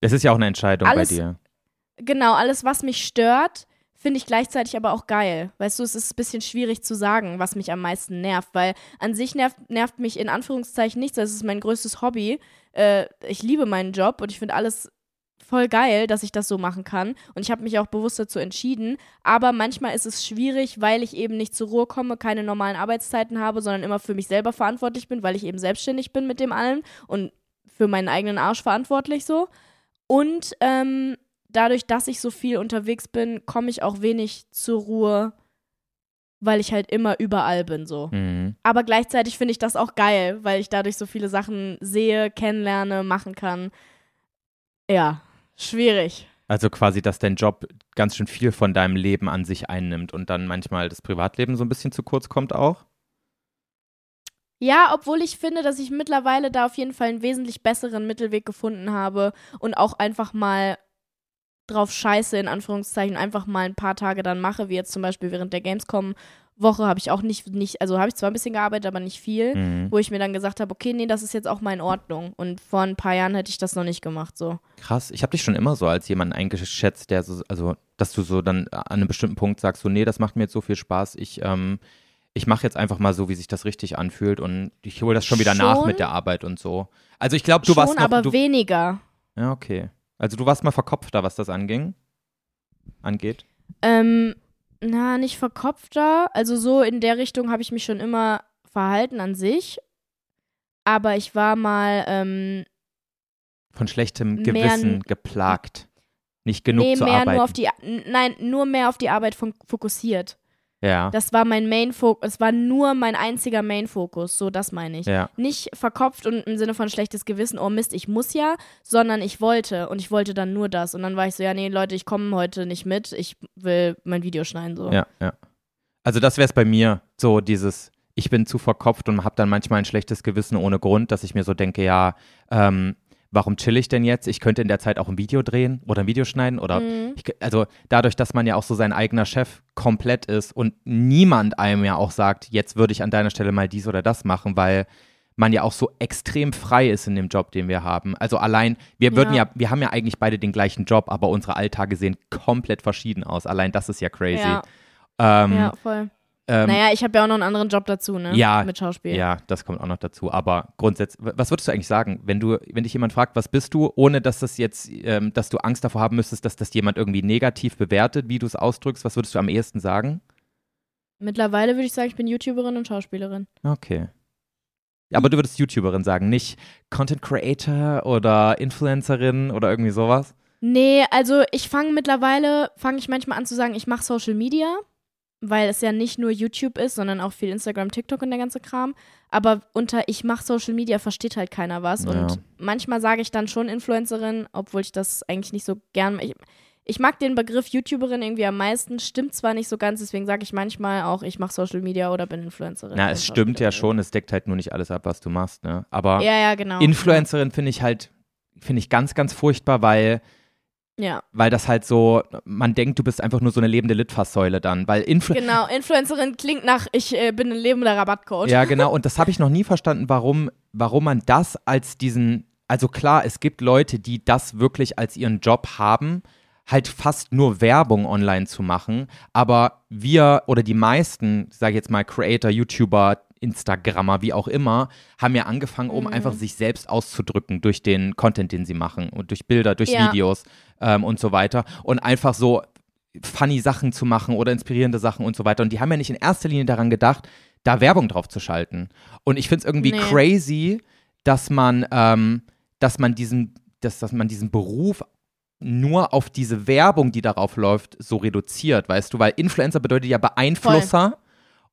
Das ist ja auch eine Entscheidung Alles- bei dir. genau, alles, was mich stört, finde ich gleichzeitig aber auch geil. Weißt du, es ist ein bisschen schwierig zu sagen, was mich am meisten nervt, weil an sich nervt, nervt mich in Anführungszeichen nichts. Das ist mein größtes Hobby. Äh, ich liebe meinen Job und ich finde alles voll geil, dass ich das so machen kann. Und ich habe mich auch bewusst dazu entschieden. Aber manchmal ist es schwierig, weil ich eben nicht zur Ruhe komme, keine normalen Arbeitszeiten habe, sondern immer für mich selber verantwortlich bin, weil ich eben selbstständig bin mit dem allen und für meinen eigenen Arsch verantwortlich so. Und ähm, dadurch, dass ich so viel unterwegs bin, komme ich auch wenig zur Ruhe, weil ich halt immer überall bin so. Mhm. Aber gleichzeitig finde ich das auch geil, weil ich dadurch so viele Sachen sehe, kennenlerne, machen kann. Ja, schwierig. Also quasi, dass dein Job ganz schön viel von deinem Leben an sich einnimmt und dann manchmal das Privatleben so ein bisschen zu kurz kommt auch. Ja, obwohl ich finde, dass ich mittlerweile da auf jeden Fall einen wesentlich besseren Mittelweg gefunden habe und auch einfach mal drauf scheiße, in Anführungszeichen, einfach mal ein paar Tage dann mache, wie jetzt zum Beispiel während der Gamescom-Woche habe ich auch nicht, nicht also habe ich zwar ein bisschen gearbeitet, aber nicht viel, Mhm. wo ich mir dann gesagt habe, okay, nee, das ist jetzt auch mal in Ordnung. Und vor ein paar Jahren hätte ich das noch nicht gemacht, so. Krass. Ich habe dich schon immer so als jemanden eingeschätzt, der so, also, dass du so dann an einem bestimmten Punkt sagst, so, nee, das macht mir jetzt so viel Spaß. Ich, ähm, ich mache jetzt einfach mal so, wie sich das richtig anfühlt und ich hole das schon wieder nach Schon? mit der Arbeit und so. Also ich glaube, du Schon, warst noch, aber du, weniger. ja okay. Also du warst mal verkopfter, was das anging, angeht. Ähm, na, nicht verkopfter. Also so in der Richtung habe ich mich schon immer verhalten an sich. Aber ich war mal, ähm, Von schlechtem Gewissen geplagt, nicht genug nee, zu mehr arbeiten. nur auf die, nein, nur mehr auf die Arbeit fokussiert. Ja, Das war mein Main-Fokus, es war nur mein einziger Main-Fokus, so das meine ich. ja. Nicht verkopft und im Sinne von schlechtes Gewissen, oh Mist, ich muss ja, sondern ich wollte und ich wollte dann nur das. Und dann war ich so, ja, nee, Leute, ich komme heute nicht mit, ich will mein Video schneiden, so. Ja, ja. Also das wäre es bei mir, so dieses, ich bin zu verkopft und habe dann manchmal ein schlechtes Gewissen ohne Grund, dass ich mir so denke, ja, ähm, warum chill ich denn jetzt? Ich könnte in der Zeit auch ein Video drehen oder ein Video schneiden oder Mhm. ich, also dadurch, dass man ja auch so sein eigener Chef komplett ist und niemand einem ja auch sagt, jetzt würde ich an deiner Stelle mal dies oder das machen, weil man ja auch so extrem frei ist in dem Job, den wir haben. Also allein, wir würden ja, Ja. wir haben ja eigentlich beide den gleichen Job, aber unsere Alltage sehen komplett verschieden aus. Allein das ist ja crazy. Ja, Ähm, ja, voll. Ähm, naja, ich habe ja auch noch einen anderen Job dazu, ne? Ja, Mit Schauspiel. ja, das kommt auch noch dazu. Aber grundsätzlich, was würdest du eigentlich sagen, wenn du, wenn dich jemand fragt, was bist du, ohne dass das jetzt, ähm, dass du Angst davor haben müsstest, dass das jemand irgendwie negativ bewertet, wie du es ausdrückst, was würdest du am ehesten sagen? Mittlerweile würde ich sagen, ich bin YouTuberin und Schauspielerin. Okay. Aber du würdest YouTuberin sagen, nicht Content Creator oder Influencerin oder irgendwie sowas? Nee, also ich fange mittlerweile, fange ich manchmal an zu sagen, ich mache Social Media, weil es ja nicht nur YouTube ist, sondern auch viel Instagram, TikTok und der ganze Kram. Aber unter ich mache Social Media versteht halt keiner was. Ja. Und manchmal sage ich dann schon Influencerin, obwohl ich das eigentlich nicht so gern. Ich, ich mag den Begriff YouTuberin irgendwie am meisten, stimmt zwar nicht so ganz, deswegen sage ich manchmal auch, ich mache Social Media oder bin Influencerin. Na, es stimmt ja Schauspielerin. schon, es deckt halt nur nicht alles ab, was du machst, ne? Aber Ja, ja, genau. Influencerin finde ich halt, finde ich ganz, ganz furchtbar, weil Ja, weil das halt so, man denkt, du bist einfach nur so eine lebende Litfaßsäule dann, weil Influ genau. Influencerin klingt nach, ich äh, bin ein lebender Rabattcode. Ja, genau, und das habe ich noch nie verstanden, warum, warum man das als diesen, also klar, es gibt Leute, die das wirklich als ihren Job haben, halt fast nur Werbung online zu machen. Aber wir oder die meisten, sage ich jetzt mal, Creator, YouTuber, Instagrammer, wie auch immer, haben ja angefangen, um Mhm. einfach sich selbst auszudrücken durch den Content, den sie machen und durch Bilder, durch Ja. Videos ähm, und so weiter. Und einfach so funny Sachen zu machen oder inspirierende Sachen und so weiter. Und die haben ja nicht in erster Linie daran gedacht, da Werbung drauf zu schalten. Und ich finde es irgendwie Nee. crazy, dass man, ähm, dass man diesen, dass, dass man diesen Beruf nur auf diese Werbung, die darauf läuft, so reduziert, weißt du, weil Influencer bedeutet ja Beeinflusser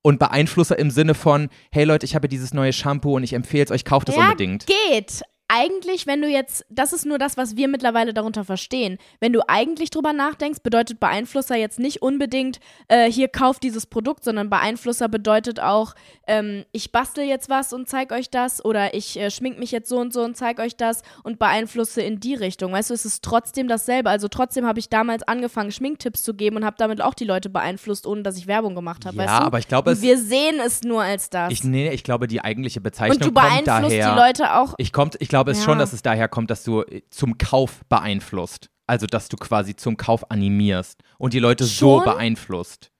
und Beeinflusser im Sinne von, hey Leute, ich habe dieses neue Shampoo und ich empfehle es euch, kauft es ja, unbedingt. geht. Eigentlich, wenn du jetzt, das ist nur das, was wir mittlerweile darunter verstehen. Wenn du eigentlich drüber nachdenkst, bedeutet Beeinflusser jetzt nicht unbedingt, äh, hier kauft dieses Produkt, sondern Beeinflusser bedeutet auch, ähm, ich bastel jetzt was und zeig euch das oder ich äh, schmink mich jetzt so und so und zeig euch das und beeinflusse in die Richtung. Weißt du, es ist trotzdem dasselbe. Also trotzdem habe ich damals angefangen, Schminktipps zu geben und habe damit auch die Leute beeinflusst, ohne dass ich Werbung gemacht habe. Ja, weißt du? aber ich glaube, wir sehen es nur als das. Ich, nee, ich glaube, die eigentliche Bezeichnung und du kommt beeinflusst daher. die Leute auch Ich, kommt, ich glaube es Ja. schon, dass es daher kommt, dass du äh, zum Kauf beeinflusst. Also, dass du quasi zum Kauf animierst und die Leute so Schon? beeinflusst.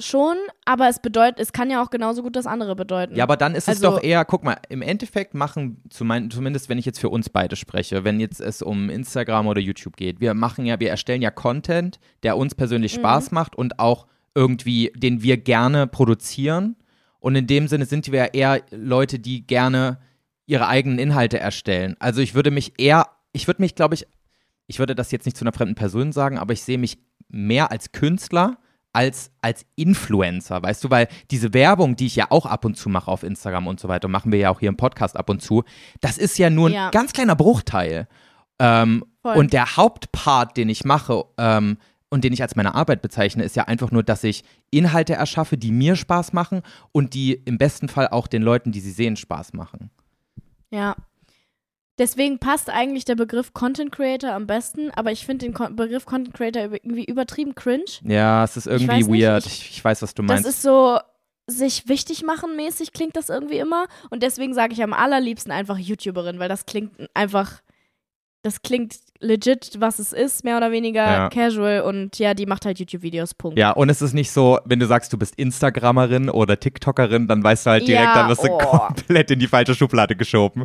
Schon, aber es bedeutet, es kann ja auch genauso gut das andere bedeuten. Ja, aber dann ist es Also- doch eher, guck mal, im Endeffekt machen, zumindest wenn ich jetzt für uns beide spreche, wenn jetzt es um Instagram oder YouTube geht, wir machen ja, wir erstellen ja Content, der uns persönlich Spaß macht und auch irgendwie, den wir gerne produzieren. Und in dem Sinne sind wir ja eher Leute, die gerne ihre eigenen Inhalte erstellen. Also ich würde mich eher, ich würde mich, glaube ich, ich würde das jetzt nicht zu einer fremden Person sagen, aber ich sehe mich mehr als Künstler als als Influencer, weißt du, weil diese Werbung, die ich ja auch ab und zu mache auf Instagram und so weiter, machen wir ja auch hier im Podcast ab und zu, das ist ja nur ein Ja. ganz kleiner Bruchteil. Ähm, und der Hauptpart, den ich mache ähm, und den ich als meine Arbeit bezeichne, ist ja einfach nur, dass ich Inhalte erschaffe, die mir Spaß machen und die im besten Fall auch den Leuten, die sie sehen, Spaß machen. Ja. Deswegen passt eigentlich der Begriff Content Creator am besten, aber ich finde den Kon Begriff Content Creator irgendwie übertrieben cringe. Ja, es ist irgendwie weiß nicht, weird. ich- Ich, ich weiß, was du Das meinst. ist so sich wichtig machen mäßig klingt das irgendwie immer und deswegen sage ich am allerliebsten einfach YouTuberin, weil das klingt einfach das klingt legit, was es ist, mehr oder weniger Ja. casual und ja, die macht halt YouTube-Videos, Punkt. Ja, und es ist nicht so, wenn du sagst, du bist Instagrammerin oder TikTokerin, dann weißt du halt direkt, Ja, dann wirst du oh. komplett in die falsche Schublade geschoben.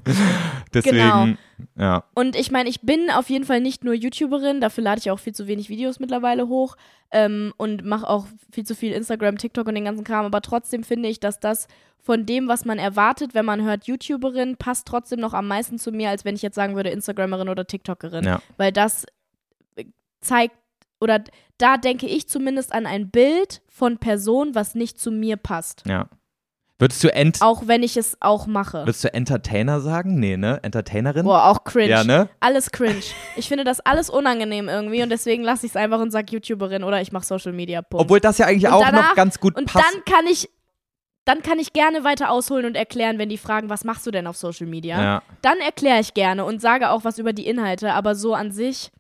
Deswegen, Genau. Ja. Und ich meine, ich bin auf jeden Fall nicht nur YouTuberin, dafür lade ich auch viel zu wenig Videos mittlerweile hoch ähm, und mache auch viel zu viel Instagram, TikTok und den ganzen Kram. Aber trotzdem finde ich, dass das von dem, was man erwartet, wenn man hört YouTuberin, passt trotzdem noch am meisten zu mir, als wenn ich jetzt sagen würde Instagramerin oder TikTokerin. Ja. Weil das zeigt, oder da denke ich zumindest an ein Bild von Person, was nicht zu mir passt. ja. Würdest du, Ent Auch wenn ich es auch mache. würdest du Entertainer sagen? Nee, ne? Entertainerin? Boah, auch cringe. Ja, ne? Alles cringe. Ich finde das alles unangenehm irgendwie und deswegen lasse ich es einfach und sage YouTuberin oder ich mache Social Media. Punkt. Obwohl das ja eigentlich Und auch danach- noch ganz gut und passt. dann kann ich dann kann ich gerne weiter ausholen und erklären, wenn die fragen, was machst du denn auf Social Media? ja, Dann erkläre ich gerne und sage auch was über die Inhalte, aber so an sich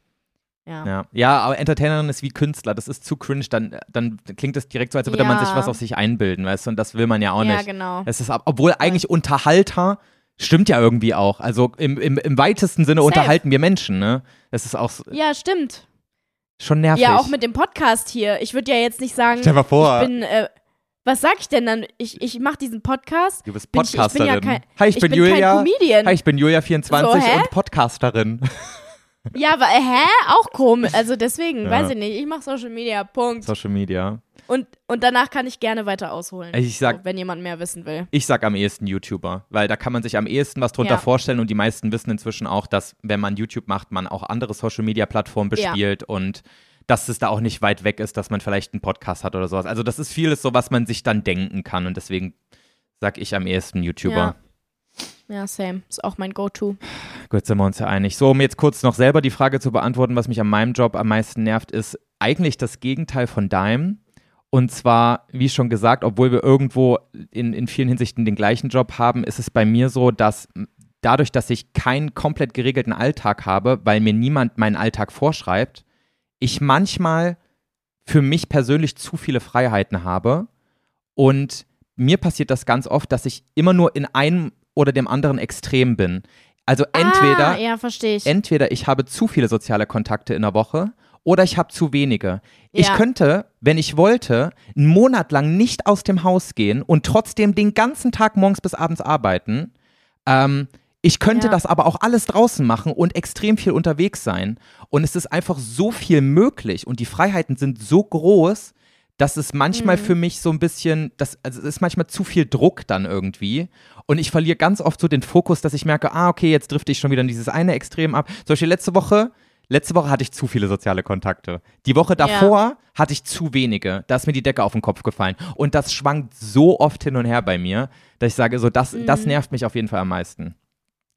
ja. ja. ja, aber Entertainerin ist wie Künstler. Das ist zu cringe. Dann, dann klingt es direkt so, als würde man Ja. sich was auf sich einbilden, weißt du? Und das will man ja auch Ja, nicht. genau. Es ist, obwohl eigentlich Unterhalter stimmt ja irgendwie auch. Also im, im, im weitesten Sinne Safe. unterhalten wir Menschen, ne? Das ist auch so- Ja, stimmt. schon nervig. Ja, auch mit dem Podcast hier. Ich würde ja jetzt nicht sagen, Stell mal vor. ich bin äh, was sag ich denn dann? Ich, ich mache diesen Podcast. Du bist Bin ich- ich bin Podcasterin. ja kein- Hi, ich, ich bin, bin Julia. kein Comedian. Hi, ich bin Julia24 So, und Podcasterin. Ja, aber äh, hä? Auch komisch. Also deswegen, Ja. weiß ich nicht. Ich mache Social Media, Punkt. Social Media. Und, und danach kann ich gerne weiter ausholen. Ich sag- so, wenn jemand mehr wissen will. Ich sag am ehesten YouTuber, weil da kann man sich am ehesten was drunter Ja. vorstellen und die meisten wissen inzwischen auch, dass wenn man YouTube macht, man auch andere Social Media Plattformen Ja. bespielt und dass es da auch nicht weit weg ist, dass man vielleicht einen Podcast hat oder sowas. Also das ist vieles so, was man sich dann denken kann und deswegen sag ich am ehesten YouTuber. Ja. Ja, same. Ist auch mein Go-To. Gut, sind wir uns ja einig. So, um jetzt kurz noch selber die Frage zu beantworten, was mich an meinem Job am meisten nervt, ist eigentlich das Gegenteil von deinem. Und zwar, wie schon gesagt, obwohl wir irgendwo in, in vielen Hinsichten den gleichen Job haben, ist es bei mir so, dass dadurch, dass ich keinen komplett geregelten Alltag habe, weil mir niemand meinen Alltag vorschreibt, ich manchmal für mich persönlich zu viele Freiheiten habe. Und mir passiert das ganz oft, dass ich immer nur in einem oder dem anderen Extrem bin. Also entweder, Ah, ja, ich. entweder ich habe zu viele soziale Kontakte in der Woche oder ich habe zu wenige. Ich Ja. könnte, wenn ich wollte, einen Monat lang nicht aus dem Haus gehen und trotzdem den ganzen Tag morgens bis abends arbeiten. Ähm, ich könnte Ja. das aber auch alles draußen machen und extrem viel unterwegs sein. Und es ist einfach so viel möglich und die Freiheiten sind so groß, dass es manchmal Mhm. für mich so ein bisschen, das, also es ist manchmal zu viel Druck dann irgendwie. Und ich verliere ganz oft so den Fokus, dass ich merke, ah, okay, jetzt drifte ich schon wieder in dieses eine Extrem ab. Zum Beispiel letzte Woche, letzte Woche hatte ich zu viele soziale Kontakte. Die Woche davor hatte ich zu wenige. Da ist mir die Decke auf den Kopf gefallen. Und das schwankt so oft hin und her bei mir, dass ich sage, so, das, das nervt mich auf jeden Fall am meisten.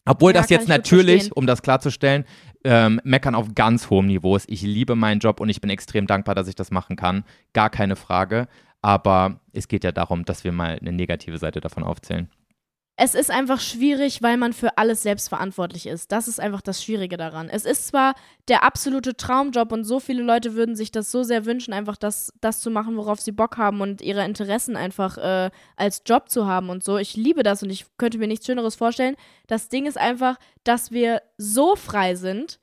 Obwohl Mhm. Ja, das jetzt natürlich, um das klarzustellen, ähm, meckern auf ganz hohem Niveau ist. Ich liebe meinen Job und ich bin extrem dankbar, dass ich das machen kann. Gar keine Frage. Aber es geht ja darum, dass wir mal eine negative Seite davon aufzählen. Es ist einfach schwierig, weil man für alles selbst verantwortlich ist. Das ist einfach das Schwierige daran. Es ist zwar der absolute Traumjob und so viele Leute würden sich das so sehr wünschen, einfach das, das zu machen, worauf sie Bock haben und ihre Interessen einfach äh, als Job zu haben und so. Ich liebe das und ich könnte mir nichts Schöneres vorstellen. Das Ding ist einfach, dass wir so frei sind,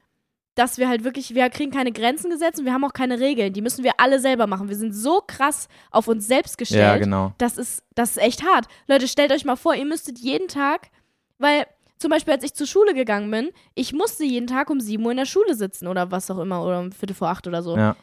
dass wir halt wirklich, wir kriegen keine Grenzen gesetzt und wir haben auch keine Regeln. Die müssen wir alle selber machen. Wir sind so krass auf uns selbst gestellt. Ja, genau. Das ist, das ist echt hart. Leute, stellt euch mal vor, ihr müsstet jeden Tag, weil zum Beispiel, als ich zur Schule gegangen bin, ich musste jeden Tag um 7 Uhr in der Schule sitzen oder was auch immer, oder um Viertel vor acht oder so. Ja.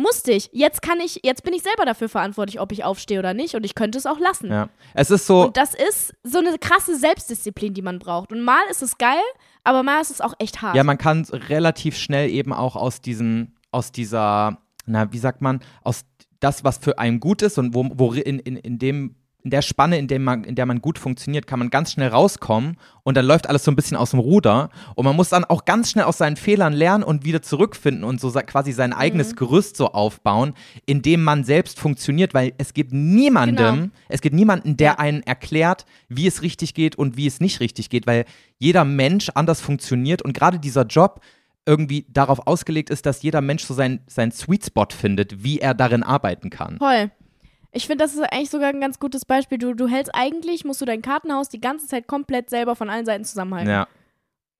Musste ich. Jetzt kann ich, jetzt bin ich selber dafür verantwortlich, ob ich aufstehe oder nicht und ich könnte es auch lassen. ja. Es ist so, Und das ist so eine krasse Selbstdisziplin, die man braucht. Und mal ist es geil, aber mal ist es auch echt hart. ja, man kann relativ schnell eben auch aus diesen, aus dieser, na, wie sagt man, aus das, was für einen gut ist und wo, wo in, in, in dem in der Spanne, in, dem man, in der man gut funktioniert, kann man ganz schnell rauskommen und dann läuft alles so ein bisschen aus dem Ruder und man muss dann auch ganz schnell aus seinen Fehlern lernen und wieder zurückfinden und so quasi sein eigenes Gerüst so aufbauen, in dem man selbst funktioniert, weil es gibt niemandem, Genau. es gibt niemanden, der Ja. einen erklärt, wie es richtig geht und wie es nicht richtig geht, weil jeder Mensch anders funktioniert und gerade dieser Job irgendwie darauf ausgelegt ist, dass jeder Mensch so seinen sein Sweet Spot findet, wie er darin arbeiten kann. Voll. Ich finde, das ist eigentlich sogar ein ganz gutes Beispiel. Du, du hältst eigentlich, musst du dein Kartenhaus die ganze Zeit komplett selber von allen Seiten zusammenhalten. Ja.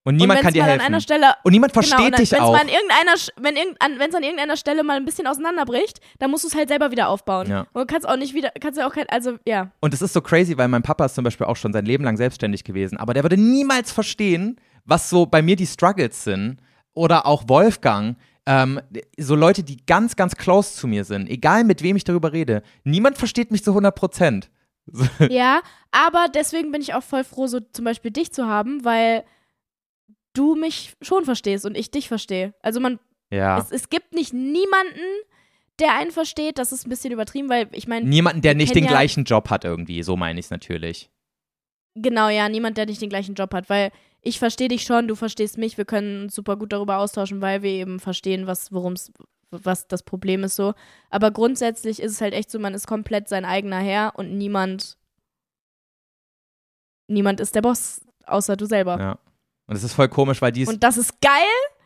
Und niemand und kann dir helfen. An einer Stelle, und niemand genau, versteht und dann, dich auch. An irgendeiner, wenn wenn's an irgendeiner Stelle mal ein bisschen auseinanderbricht, dann musst du es halt selber wieder aufbauen. Ja. Und du kannst auch nicht wieder, kannst ja auch kein, also ja. Und es ist so crazy, weil mein Papa ist zum Beispiel auch schon sein Leben lang selbstständig gewesen, aber der würde niemals verstehen, was so bei mir die Struggles sind. Oder auch Wolfgang, ähm, so Leute, die ganz, ganz close zu mir sind, egal mit wem ich darüber rede. Niemand versteht mich zu 100 Prozent. Ja, aber deswegen bin ich auch voll froh, so zum Beispiel dich zu haben, weil du mich schon verstehst und ich dich verstehe. Also man, Ja. es, es gibt nicht niemanden, der einen versteht. Das ist ein bisschen übertrieben, weil ich meine, Niemanden, der nicht den ja- gleichen Job hat irgendwie, so meine ich es natürlich. Genau, ja, niemand, der nicht den gleichen Job hat, weil ich verstehe dich schon, du verstehst mich, wir können uns super gut darüber austauschen, weil wir eben verstehen, was, worum's, was das Problem ist so. Aber grundsätzlich ist es halt echt so, man ist komplett sein eigener Herr und niemand, niemand ist der Boss, außer du selber. Ja. Und es ist voll komisch, weil die ist Und das ist geil,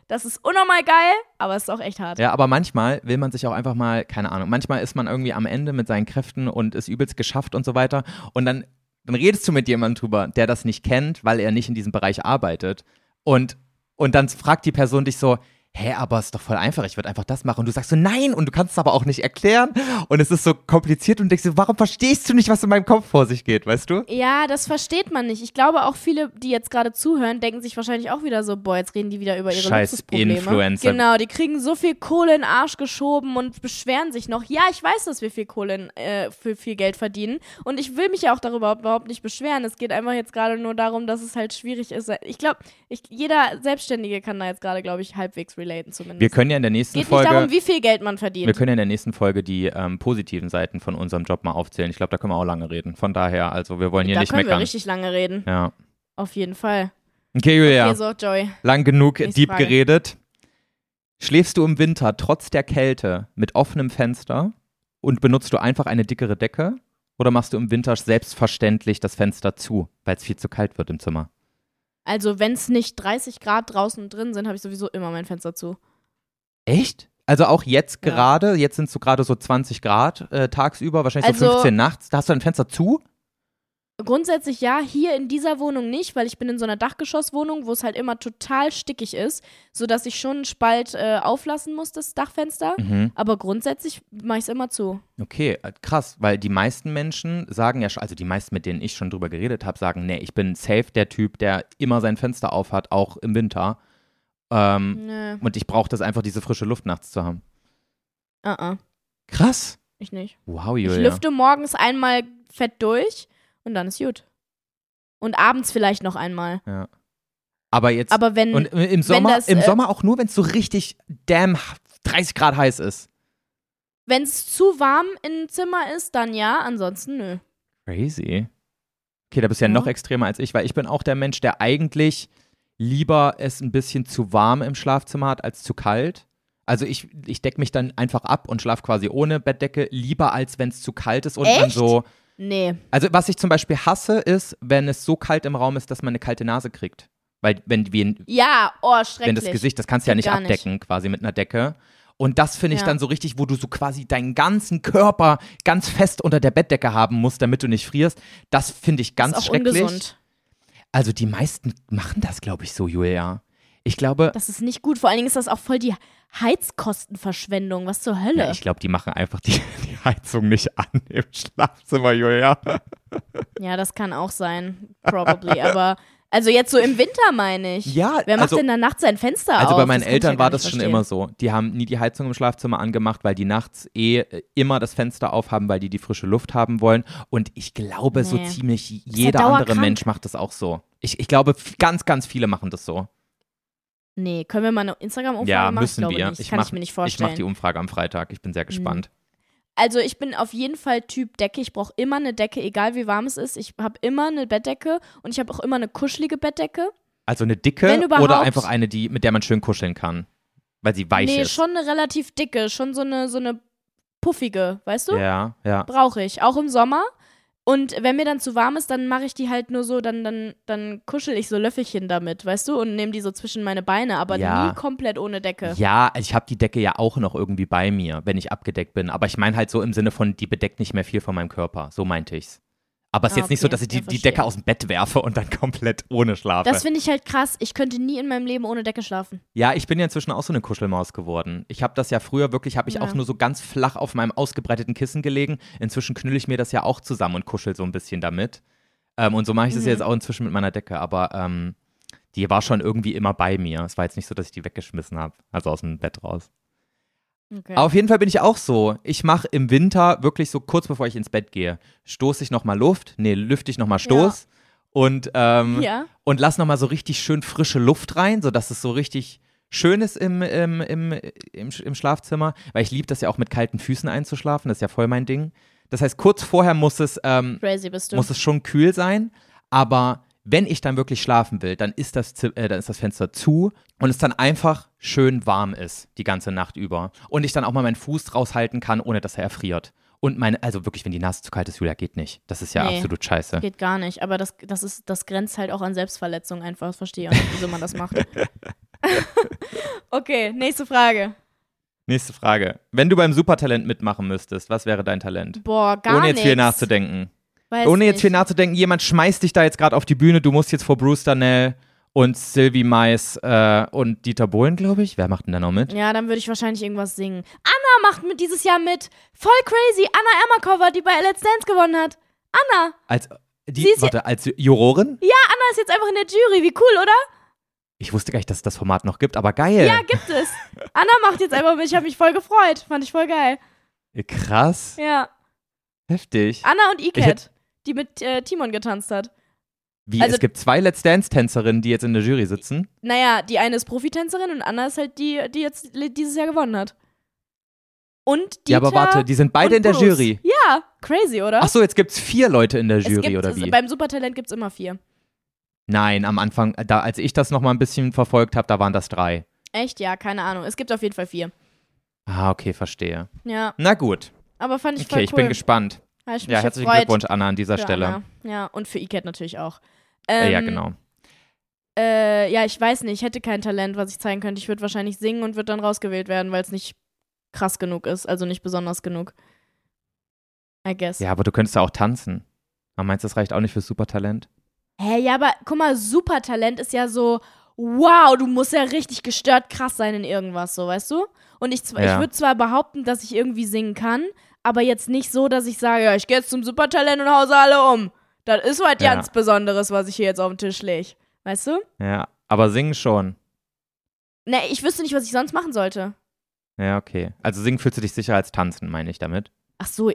das ist unnormal geil, aber es ist auch echt hart. Ja, aber manchmal will man sich auch einfach mal, keine Ahnung, manchmal ist man irgendwie am Ende mit seinen Kräften und ist übelst geschafft und so weiter. Und dann, dann redest du mit jemandem drüber, der das nicht kennt, weil er nicht in diesem Bereich arbeitet. Und, und dann fragt die Person dich so, hä, aber ist doch voll einfach, ich würde einfach das machen. Und du sagst so, nein, und du kannst es aber auch nicht erklären. Und es ist so kompliziert und denkst so, warum verstehst du nicht, was in meinem Kopf vor sich geht, weißt du? Ja, das versteht man nicht. Ich glaube auch viele, die jetzt gerade zuhören, denken sich wahrscheinlich auch wieder so, boah, jetzt reden die wieder über ihre Scheiß Luxusprobleme. Influencer. Genau, die kriegen so viel Kohle in den Arsch geschoben und beschweren sich noch. Ja, ich weiß, dass wir viel Kohle, in, äh, für viel Geld verdienen und ich will mich ja auch darüber überhaupt nicht beschweren. Es geht einfach jetzt gerade nur darum, dass es halt schwierig ist. Ich glaube, jeder Selbstständige kann da jetzt gerade, glaube ich, halbwegs relaten zumindest. Wir können ja in der nächsten geht Folge. nicht darum, wie viel Geld man verdient. wir können ja in der nächsten Folge die ähm, positiven Seiten von unserem Job mal aufzählen. Ich glaube, da können wir auch lange reden. Von daher, also wir wollen hier da nicht können wir meckern. richtig lange reden. Ja. Auf jeden Fall. Okay, Julia. Okay, so, Joey. Lang genug Nächste deep Frage. geredet. Schläfst du im Winter trotz der Kälte mit offenem Fenster und benutzt du einfach eine dickere Decke? Oder machst du im Winter selbstverständlich das Fenster zu, weil es viel zu kalt wird im Zimmer? Also, wenn es nicht 30 Grad draußen drin sind, habe ich sowieso immer mein Fenster zu. Echt? Also auch jetzt Ja. gerade, jetzt sind es so gerade so 20 Grad äh, tagsüber, wahrscheinlich so Also- 15 nachts. Da hast du ein Fenster zu? Grundsätzlich ja, hier in dieser Wohnung nicht, weil ich bin in so einer Dachgeschosswohnung, wo es halt immer total stickig ist, sodass ich schon einen Spalt äh, auflassen muss, das Dachfenster. Mhm. Aber grundsätzlich mache ich es immer zu. Okay, äh, krass, weil die meisten Menschen sagen ja schon, also die meisten, mit denen ich schon drüber geredet habe, sagen, nee, ich bin safe der Typ, der immer sein Fenster aufhat, auch im Winter. Ähm, Nö, und ich brauche das einfach, diese frische Luft nachts zu haben. uh -uh, Krass. ich nicht. Wow, Ich Julia. lüfte morgens einmal fett durch und dann ist gut. Und abends vielleicht noch einmal. Aber jetzt, Aber wenn, und im Sommer, das, im äh, Sommer auch nur, wenn es so richtig damn 30 Grad heiß ist. wenn es zu warm im Zimmer ist, dann ja, ansonsten nö. Crazy. Okay, da bist du ja Ja. noch extremer als ich, weil ich bin auch der Mensch, der eigentlich lieber es ein bisschen zu warm im Schlafzimmer hat als zu kalt. Also ich, ich decke mich dann einfach ab und schlafe quasi ohne Bettdecke, lieber als wenn es zu kalt ist und man Echt? so. Nee. Also was ich zum Beispiel hasse, ist, wenn es so kalt im Raum ist, dass man eine kalte Nase kriegt. Weil wenn, wenn, Ja, oh, schrecklich. wenn das Gesicht, das kannst du ja nicht gar nicht. abdecken, quasi mit einer Decke. Und das finde ich Ja. dann so richtig, wo du so quasi deinen ganzen Körper ganz fest unter der Bettdecke haben musst, damit du nicht frierst. Das finde ich ganz ist auch schrecklich. ungesund. Also die meisten machen das, glaube ich, so, Julia. Ich glaube, Das ist nicht gut. Vor allen Dingen ist das auch voll die Heizkostenverschwendung. Was zur Hölle? ja, ich glaube, die machen einfach die, die Heizung nicht an im Schlafzimmer, Julia. Ja, das kann auch sein. Probably. Aber, also jetzt so im Winter meine ich. Ja, Wer macht also, denn da nachts sein Fenster auf? also bei meinen ja Eltern gar war das schon verstehen. immer so. Die haben nie die Heizung im Schlafzimmer angemacht, weil die nachts eh äh, immer das Fenster aufhaben, weil die die frische Luft haben wollen. Und ich glaube, so Nee. ziemlich ja jeder andere dauerkrank. Mensch macht das auch so. Ich, ich glaube, ganz, ganz viele machen das so. Nee, können wir mal eine Instagram-Umfrage ja, machen? müssen ich glaube wir. Nicht. Ich Kann mach, ich mir nicht ich vorstellen. mache die Umfrage am Freitag. Ich bin sehr gespannt. Also ich bin auf jeden Fall Typ Decke. Ich brauche immer eine Decke, egal wie warm es ist. Ich habe immer eine Bettdecke und ich habe auch immer eine kuschelige Bettdecke. Also eine dicke oder einfach eine, die, mit der man schön kuscheln kann. Weil sie weich nee, ist. schon eine relativ dicke, schon so eine, so eine puffige, weißt du? Ja, ja. Brauche ich, auch im Sommer. Und wenn mir dann zu warm ist, dann mache ich die halt nur so, dann, dann, dann kuschel ich so Löffelchen damit, weißt du, und nehme die so zwischen meine Beine, aber Ja. nie komplett ohne Decke. Ja, ich habe die Decke ja auch noch irgendwie bei mir, wenn ich abgedeckt bin. Aber ich meine halt so im Sinne von, die bedeckt nicht mehr viel von meinem Körper. So meinte ich's. Aber es ist Ah, jetzt nicht so, okay. dass ich die, Ja, die. Decke aus dem Bett werfe und dann komplett ohne schlafe. Das finde ich halt krass. Ich könnte nie in meinem Leben ohne Decke schlafen. ja, ich bin ja inzwischen auch so eine Kuschelmaus geworden. Ich habe das ja früher wirklich, habe ich Ja. auch nur so ganz flach auf meinem ausgebreiteten Kissen gelegen. Inzwischen knülle ich mir das ja auch zusammen und kuschel so ein bisschen damit. Ähm, und so mache ich das Mhm. jetzt auch inzwischen mit meiner Decke. Aber ähm, die war schon irgendwie immer bei mir. Es war jetzt nicht so, dass ich die weggeschmissen habe, also aus dem Bett raus. Okay. Auf jeden Fall bin ich auch so. Ich mache im Winter wirklich so kurz bevor ich ins Bett gehe, stoße ich nochmal Luft, nee, lüfte ich nochmal Stoß und, ähm, ja. und lass nochmal so richtig schön frische Luft rein, sodass es so richtig schön ist im, im, im, im, im Schlafzimmer, weil ich liebe das ja auch mit kalten Füßen einzuschlafen, das ist ja voll mein Ding. Das heißt, kurz vorher muss es, ähm, muss es schon kühl sein, aber wenn ich dann wirklich schlafen will, dann ist das, äh, dann ist das Fenster zu und es dann einfach schön warm ist die ganze Nacht über und ich dann auch mal meinen Fuß raushalten kann, ohne dass er erfriert. Und meine, also wirklich, wenn die Nase zu kalt ist, Julia, geht nicht. Das ist ja Nee. absolut scheiße. Geht gar nicht, aber das, das, ist, das grenzt halt auch an Selbstverletzung einfach. Das verstehe ich auch nicht, wieso man das macht. okay, nächste Frage. Nächste Frage. Wenn du beim Supertalent mitmachen müsstest, was wäre dein Talent? Boah, gar Ohne jetzt viel nix. nachzudenken. Weiß Ohne jetzt viel nachzudenken, jemand schmeißt dich da jetzt gerade auf die Bühne, du musst jetzt vor Bruce Danell und Sylvie Mais äh, und Dieter Bohlen, glaube ich. Wer macht denn da noch mit? Ja, dann würde ich wahrscheinlich irgendwas singen. Anna macht mit dieses Jahr mit. Voll crazy. Anna Emmerkova, die bei Let's Dance gewonnen hat. Anna. Als, die, Sie ist warte, als Jurorin? Ja, Anna ist jetzt einfach in der Jury. Wie cool, oder? Ich wusste gar nicht, dass es das Format noch gibt, aber geil. Ja, gibt es. Anna macht jetzt einfach mit. Ich habe mich voll gefreut. Fand ich voll geil. Krass. Ja. Heftig. Anna und Iket, die mit äh, Timon getanzt hat. Wie, also- es gibt zwei Let's Dance-Tänzerinnen, die jetzt in der Jury sitzen. Naja, die eine ist Profitänzerin und Anna ist halt die, die jetzt dieses Jahr gewonnen hat. Und Dieter ja, aber warte, die sind beide in der Bruce. Jury. Ja, crazy, oder? Ach so, jetzt gibt es vier Leute in der Jury, gibt, oder wie? Beim Supertalent gibt es immer vier. Nein, am Anfang, da, als ich das noch mal ein bisschen verfolgt habe, da waren das drei. Echt? Ja, keine Ahnung. Es gibt auf jeden Fall vier. Ah, okay, verstehe. Ja, Na gut. aber fand ich Okay, voll ich cool. bin gespannt. Ja, herzlichen gefreut Glückwunsch, Anna, an dieser für Stelle. Anna. Ja, und für Iket natürlich auch. Äh, ja, Ähm, genau. Äh, ja, ich weiß nicht. Ich hätte kein Talent, was ich zeigen könnte. Ich würde wahrscheinlich singen und würde dann rausgewählt werden, weil es nicht krass genug ist. Also nicht besonders genug. I guess. Ja, aber du könntest ja auch tanzen. Aber meinst du, das reicht auch nicht fürs Supertalent? Hä, ja, aber guck mal, Supertalent ist ja so, wow, du musst ja richtig gestört krass sein in irgendwas, so, weißt du? Und ich, zw- ich Ja. würde zwar behaupten, dass ich irgendwie singen kann, aber jetzt nicht so, dass ich sage, ja, ich gehe jetzt zum Supertalent und hause alle um. Das ist was Ja. ganz Besonderes, was ich hier jetzt auf den Tisch lege. Weißt du? Ja, aber singen schon. Ne, ich wüsste nicht, was ich sonst machen sollte. Ja, okay. Also singen fühlst du dich sicher als tanzen, meine ich damit. Ach so,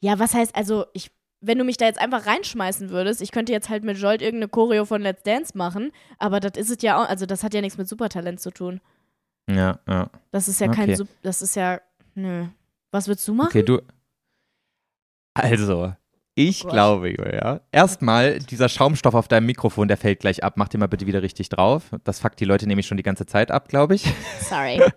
ja, was heißt, also, ich, wenn du mich da jetzt einfach reinschmeißen würdest, ich könnte jetzt halt mit Jolt irgendeine Choreo von Let's Dance machen, aber das ist es ja auch, also das hat ja nichts mit Supertalent zu tun. Ja, ja. Das ist ja kein, Okay. Sup das ist ja, nö. Was würdest du machen? Okay, du. Also, ich Gott. glaube, Julia. Erstmal, dieser Schaumstoff auf deinem Mikrofon, der fällt gleich ab. Mach den mal bitte wieder richtig drauf. Das fuckt die Leute nämlich schon die ganze Zeit ab, glaube ich. Sorry.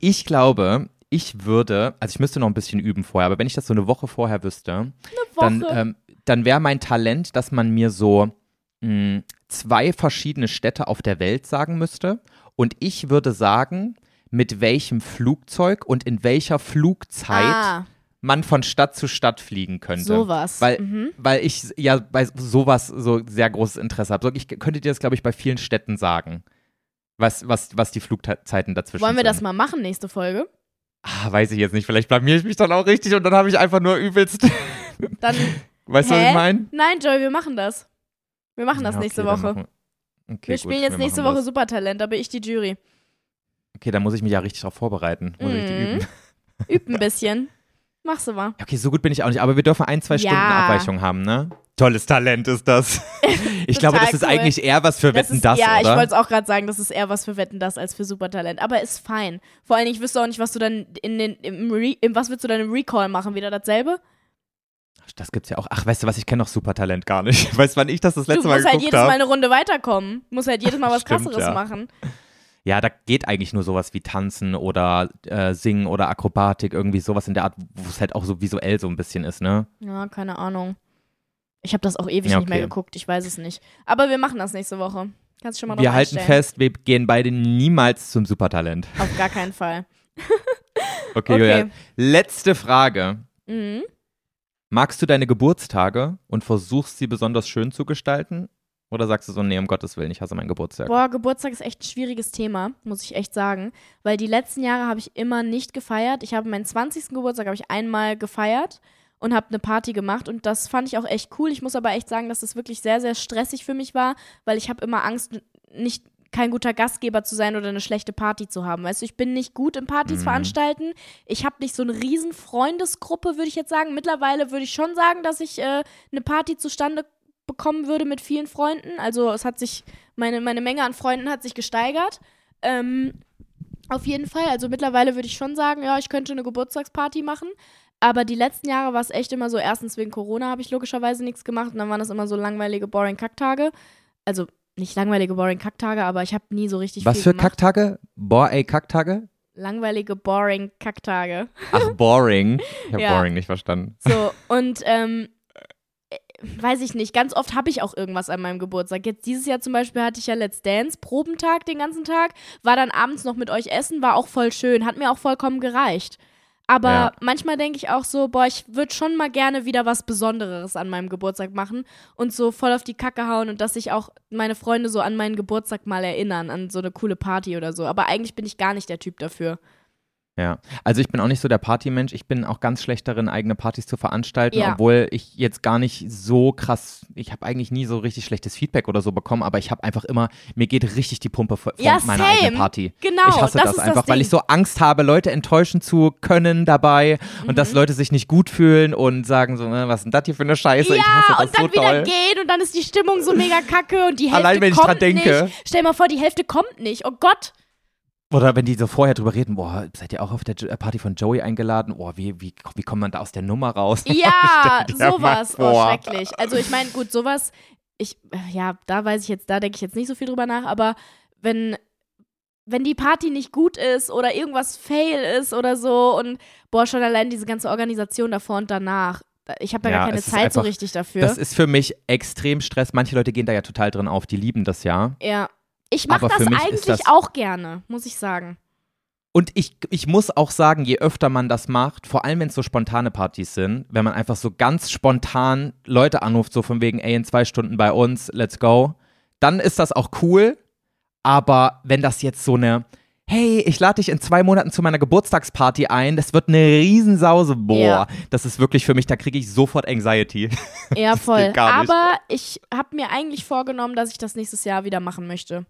Ich glaube, ich würde, also ich müsste noch ein bisschen üben vorher, aber wenn ich das so eine Woche vorher wüsste, dann, Woche. ähm, dann wäre mein Talent, dass man mir so mh, zwei verschiedene Städte auf der Welt sagen müsste. Und ich würde sagen, mit welchem Flugzeug und in welcher Flugzeit ah, man von Stadt zu Stadt fliegen könnte. sowas. Weil, mhm. weil ich ja bei sowas so sehr großes Interesse habe. Ich könnte dir das, glaube ich, bei vielen Städten sagen, was, was, was die Flugzeiten dazwischen Wollen wir sind. das mal machen, nächste Folge? Ah, weiß ich jetzt nicht. Vielleicht blamier ich mich dann auch richtig und dann habe ich einfach nur übelst. Dann, weißt du, was ich meine? nein, Joy, wir machen das. Wir machen das Ja, okay, nächste Woche. machen- Okay, wir gut, spielen jetzt wir nächste Woche das. Supertalent, da bin ich die Jury. Okay, dann muss ich mich ja richtig darauf vorbereiten. Muss ich Mhm. üben. Üb ein bisschen. Machst du mal. Okay, so gut bin ich auch nicht, aber wir dürfen ein, zwei Ja. Stunden Abweichung haben, ne? Tolles Talent ist das. Ich glaube, das ist cool. eigentlich eher was für Das Wetten, ist, das, ja, ich oder? wollte es auch gerade sagen, das ist eher was für Wetten das als für Supertalent. Aber ist fein. Vor allen Dingen, ich wüsste auch nicht, was du dann in den, im, Re, im was würdest du dann im Recall machen? Wieder dasselbe? Das gibt's ja auch. Ach, weißt du was, ich kenne noch Supertalent gar nicht. Weißt du, wann ich das das letzte du Mal musst halt geguckt jedes Mal habe? eine Runde weiterkommen. Musst halt jedes Mal was Stimmt, krasseres ja. machen. Ja, da geht eigentlich nur sowas wie Tanzen oder äh, Singen oder Akrobatik, irgendwie sowas in der Art, wo es halt auch so visuell so ein bisschen ist, ne? Ja, keine Ahnung. Ich habe das auch ewig Ja, nicht mehr okay. geguckt, ich weiß es nicht. Aber wir machen das nächste Woche. Kannst schon mal Wir halten fest, wir gehen beide niemals zum Supertalent. Auf gar keinen Fall. Okay, Okay. Julia. Letzte Frage. Mhm. Magst du deine Geburtstage und versuchst sie besonders schön zu gestalten? Oder sagst du so, nee, um Gottes Willen, ich hasse meinen Geburtstag? Boah, Geburtstag ist echt ein schwieriges Thema, muss ich echt sagen. Weil die letzten Jahre habe ich immer nicht gefeiert. Ich habe meinen 20. Geburtstag habe ich einmal gefeiert und habe eine Party gemacht und das fand ich auch echt cool. Ich muss aber echt sagen, dass das wirklich sehr, sehr stressig für mich war, weil ich habe immer Angst, nicht kein guter Gastgeber zu sein oder eine schlechte Party zu haben. Weißt du, ich bin nicht gut im Partys Mhm. veranstalten. Ich habe nicht so eine riesen Freundesgruppe, würde ich jetzt sagen. Mittlerweile würde ich schon sagen, dass ich äh, eine Party zustande bekommen würde mit vielen Freunden. Also es hat sich, meine, meine Menge an Freunden hat sich gesteigert. Ähm, auf jeden Fall. Also mittlerweile würde ich schon sagen, ja, ich könnte eine Geburtstagsparty machen. Aber die letzten Jahre war es echt immer so, erstens wegen Corona habe ich logischerweise nichts gemacht und dann waren das immer so langweilige, boring Kacktage. Also nicht langweilige, boring Kacktage, aber ich habe nie so richtig Was für gemacht. Kacktage? Boah, ey, Kacktage? Langweilige, boring Kacktage. Ach, boring. Ich habe Ja. boring nicht verstanden. So, und ähm, äh, weiß ich nicht, ganz oft habe ich auch irgendwas an meinem Geburtstag. Jetzt dieses Jahr zum Beispiel hatte ich ja Let's Dance, Probentag den ganzen Tag, war dann abends noch mit euch essen, war auch voll schön, hat mir auch vollkommen gereicht. Aber Ja. manchmal denke ich auch so, boah, ich würde schon mal gerne wieder was Besonderes an meinem Geburtstag machen und so voll auf die Kacke hauen und dass sich auch meine Freunde so an meinen Geburtstag mal erinnern, an so eine coole Party oder so. Aber eigentlich bin ich gar nicht der Typ dafür. Ja, also ich bin auch nicht so der Partymensch. Ich bin auch ganz schlecht darin, eigene Partys zu veranstalten, Ja. obwohl ich jetzt gar nicht so krass, ich habe eigentlich nie so richtig schlechtes Feedback oder so bekommen, aber ich habe einfach immer, mir geht richtig die Pumpe vor Ja, meiner same. eigenen Party. Genau, ich hasse das das, ist das einfach, weil ich so Angst habe, Leute enttäuschen zu können dabei und dass Mhm. Leute sich nicht gut fühlen und sagen so, äh, was ist denn das hier für eine Scheiße? ich hasse Ja, das und dann so wieder doll. gehen und dann ist die Stimmung so mega kacke und die Hälfte Allein, wenn ich kommt dran denke. nicht. Stell mal vor, die Hälfte kommt nicht. Oh Gott. Oder wenn die so vorher drüber reden, boah, seid ihr auch auf der äh, Party von Joey eingeladen? Boah, wie, wie, wie kommt man da aus der Nummer raus? Ja, sowas. Oh, schrecklich. Also ich meine, gut, sowas, ich, äh, ja, da weiß ich jetzt, da denke ich jetzt nicht so viel drüber nach, aber wenn, wenn die Party nicht gut ist oder irgendwas fail ist oder so und boah, schon allein diese ganze Organisation davor und danach. da- Ich habe ja, Ja, gar keine Zeit so einfach- richtig dafür. Das ist für mich extrem Stress. Manche Leute gehen da ja total drin auf, die lieben das ja. ja. Ich mache das eigentlich das- auch gerne, muss ich sagen. Und ich, ich muss auch sagen, je öfter man das macht, vor allem wenn es so spontane Partys sind, wenn man einfach so ganz spontan Leute anruft, so von wegen, ey, in zwei Stunden bei uns, let's go, dann ist das auch cool. Aber wenn das jetzt so eine, hey, ich lade dich in zwei Monaten zu meiner Geburtstagsparty ein, das wird eine Riesensause, boah, Ja. das ist wirklich für mich, da kriege ich sofort Anxiety. Ja, voll. Aber ich habe mir eigentlich vorgenommen, dass ich das nächstes Jahr wieder machen möchte.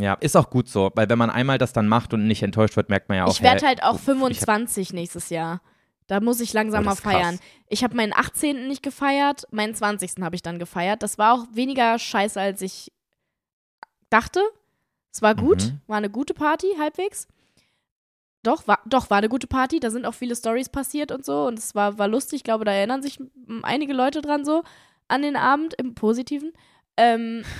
Ja, ist auch gut so, weil wenn man einmal das dann macht und nicht enttäuscht wird, merkt man ja auch, ich werde hey, halt auch ich hab- 25 nächstes Jahr. Da muss ich langsam Oh, mal ist krass. feiern. Ich habe meinen 18. nicht gefeiert, meinen 20. habe ich dann gefeiert. Das war auch weniger scheiße, als ich dachte. Es war gut, Mhm. war eine gute Party, halbwegs. Doch, war, doch, war eine gute Party. Da sind auch viele Stories passiert und so. Und es war, war lustig. Ich glaube, da erinnern sich einige Leute dran so an den Abend im Positiven. Ähm,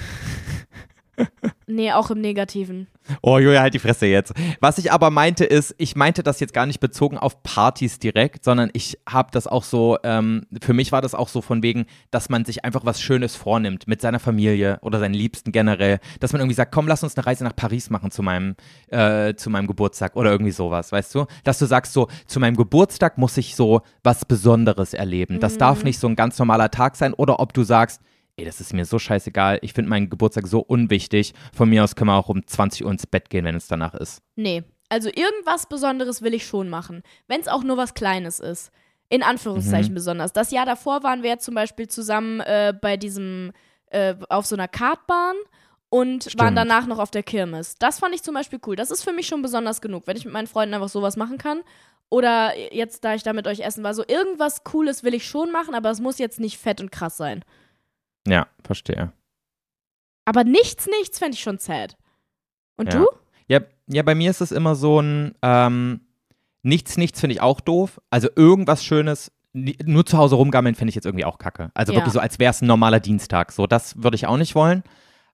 nee, auch im Negativen. Oh, Julia, halt die Fresse jetzt. Was ich aber meinte ist, ich meinte das jetzt gar nicht bezogen auf Partys direkt, sondern ich habe das auch so, ähm, für mich war das auch so von wegen, dass man sich einfach was Schönes vornimmt mit seiner Familie oder seinen Liebsten generell, dass man irgendwie sagt, komm, lass uns eine Reise nach Paris machen zu meinem, äh, zu meinem Geburtstag oder irgendwie sowas, weißt du? Dass du sagst so, zu meinem Geburtstag muss ich so was Besonderes erleben. Das darf nicht so ein ganz normaler Tag sein oder ob du sagst, ey, das ist mir so scheißegal, ich finde meinen Geburtstag so unwichtig, von mir aus können wir auch um 20 Uhr ins Bett gehen, wenn es danach ist. Nee, also irgendwas Besonderes will ich schon machen. Wenn es auch nur was Kleines ist. In Anführungszeichen besonders. Das Jahr davor waren wir zum Beispiel zusammen äh, bei diesem, äh, auf so einer Kartbahn und waren Stimmt. danach noch auf der Kirmes. Das fand ich zum Beispiel cool. Das ist für mich schon besonders genug, wenn ich mit meinen Freunden einfach sowas machen kann. Oder jetzt, da ich da mit euch essen war, so irgendwas Cooles will ich schon machen, aber es muss jetzt nicht fett und krass sein. Ja, verstehe. Aber nichts, nichts fände ich schon sad. Und Ja. du? Ja, ja, bei mir ist es immer so ein ähm, Nichts, nichts finde ich auch doof. Also irgendwas Schönes, nur zu Hause rumgammeln finde ich jetzt irgendwie auch kacke. Also Ja. wirklich so, als wäre es ein normaler Dienstag. So, das würde ich auch nicht wollen.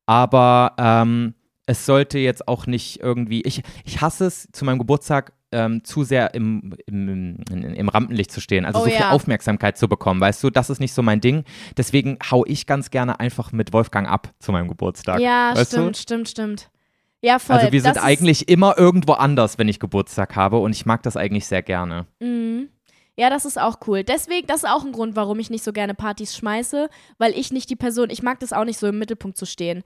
Aber ähm, es sollte jetzt auch nicht irgendwie. Ich, ich hasse es, zu meinem Geburtstag ähm, zu sehr im, im, im, Rampenlicht zu stehen. Also Oh so viel ja. Aufmerksamkeit zu bekommen, weißt du, das ist nicht so mein Ding. Deswegen hau ich ganz gerne einfach mit Wolfgang ab zu meinem Geburtstag. Ja, weißt du? stimmt, stimmt, stimmt. Ja, voll. Also wir sind Das ist- eigentlich immer irgendwo anders, wenn ich Geburtstag habe und ich mag das eigentlich sehr gerne. Mhm. Ja, das ist auch cool. Deswegen, das ist auch ein Grund, warum ich nicht so gerne Partys schmeiße, weil ich nicht die Person, ich mag das auch nicht so im Mittelpunkt zu stehen.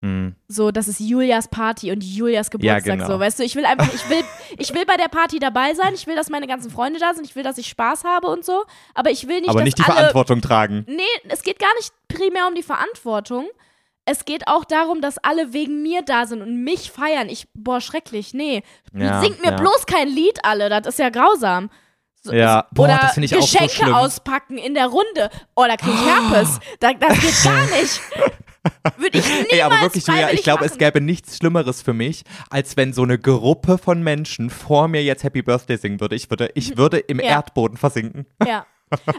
Hm. So, das ist Julias Party und Julias Geburtstag. genau. So, weißt du, ich will einfach, ich will, ich will bei der Party dabei sein, ich will, dass meine ganzen Freunde da sind, ich will, dass ich Spaß habe und so, aber ich will nicht, Aber nicht die alle, Verantwortung tragen. Nee, es geht gar nicht primär um die Verantwortung. Es geht auch darum, dass alle wegen mir da sind und mich feiern. Ich, boah, schrecklich, nee. Ja, Singt mir ja. bloß kein Lied alle, das ist ja grausam. So, Ja, boah, oder das finde ich auch so Geschenke auspacken in der Runde. Oh, da krieg ich Herpes. Da, das geht gar nicht. Würde ich niemals Ey, aber wirklich, Julia, ich glaube, es gäbe nichts Schlimmeres für mich, als wenn so eine Gruppe von Menschen vor mir jetzt Happy Birthday singen würde. Ich würde, ich würde im Ja. Erdboden versinken. Ja.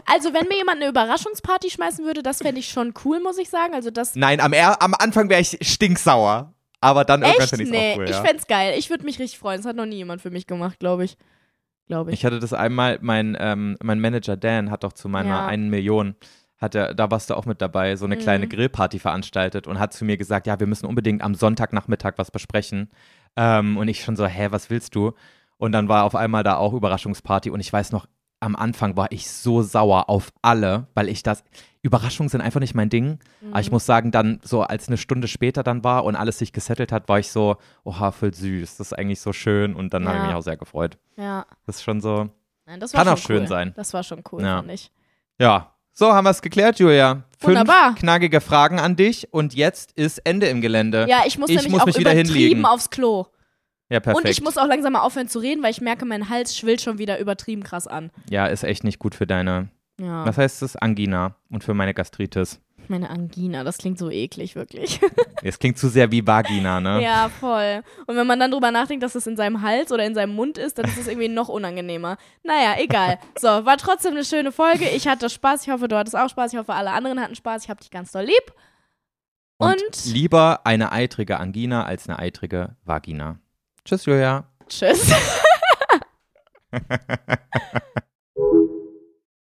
Also, wenn mir jemand eine Überraschungsparty schmeißen würde, das fände ich schon cool, muss ich sagen. Also, das. Nein, am, er am Anfang wäre ich stinksauer. Aber dann irgendwann Echt? finde ich es Nee, auch cool. ich Ja. fänd's geil. Ich würde mich richtig freuen. Das hat noch nie jemand für mich gemacht, glaube ich. Glaube ich. Ich hatte das einmal, mein, ähm, mein Manager Dan hat doch zu meiner Ja. einen Million, hat er, da warst du auch mit dabei, so eine kleine Mhm. Grillparty veranstaltet und hat zu mir gesagt, ja, wir müssen unbedingt am Sonntagnachmittag was besprechen. Ähm, und ich schon so, hä, was willst du? Und dann war auf einmal da auch Überraschungsparty und ich weiß noch, am Anfang war ich so sauer auf alle, weil ich das, Überraschungen sind einfach nicht mein Ding. Aber Mhm. ich muss sagen, dann so als eine Stunde später dann war und alles sich gesettelt hat, war ich so, oha, voll süß, das ist eigentlich so schön und dann habe ich Ja. mich auch sehr gefreut. Ja. Das ist schon so, Nein, das war Kann auch schön cool. sein. Das war schon cool, Ja. fand ich. Ja, so haben wir es geklärt, Julia. Fünf Wunderbar. knackige Fragen an dich und jetzt ist Ende im Gelände. Ja, ich muss Ich nämlich muss auch mich wieder übertrieben hinlegen. aufs Klo. Ja, perfekt. Und ich muss auch langsam mal aufhören zu reden, weil ich merke, mein Hals schwillt schon wieder übertrieben krass an. ja, ist echt nicht gut für deine, Ja. was heißt das, Angina und für meine Gastritis. Meine Angina, das klingt so eklig, wirklich. Es klingt zu sehr wie Vagina, ne? ja, voll. Und wenn man dann drüber nachdenkt, dass es in seinem Hals oder in seinem Mund ist, dann ist es irgendwie noch unangenehmer. Naja, egal. So, war trotzdem eine schöne Folge. Ich hatte Spaß. Ich hoffe, du hattest auch Spaß. Ich hoffe, alle anderen hatten Spaß. Ich hab dich ganz doll lieb. Und, Und- lieber eine eitrige Angina als eine eitrige Vagina. Tschüss, Julia. Tschüss.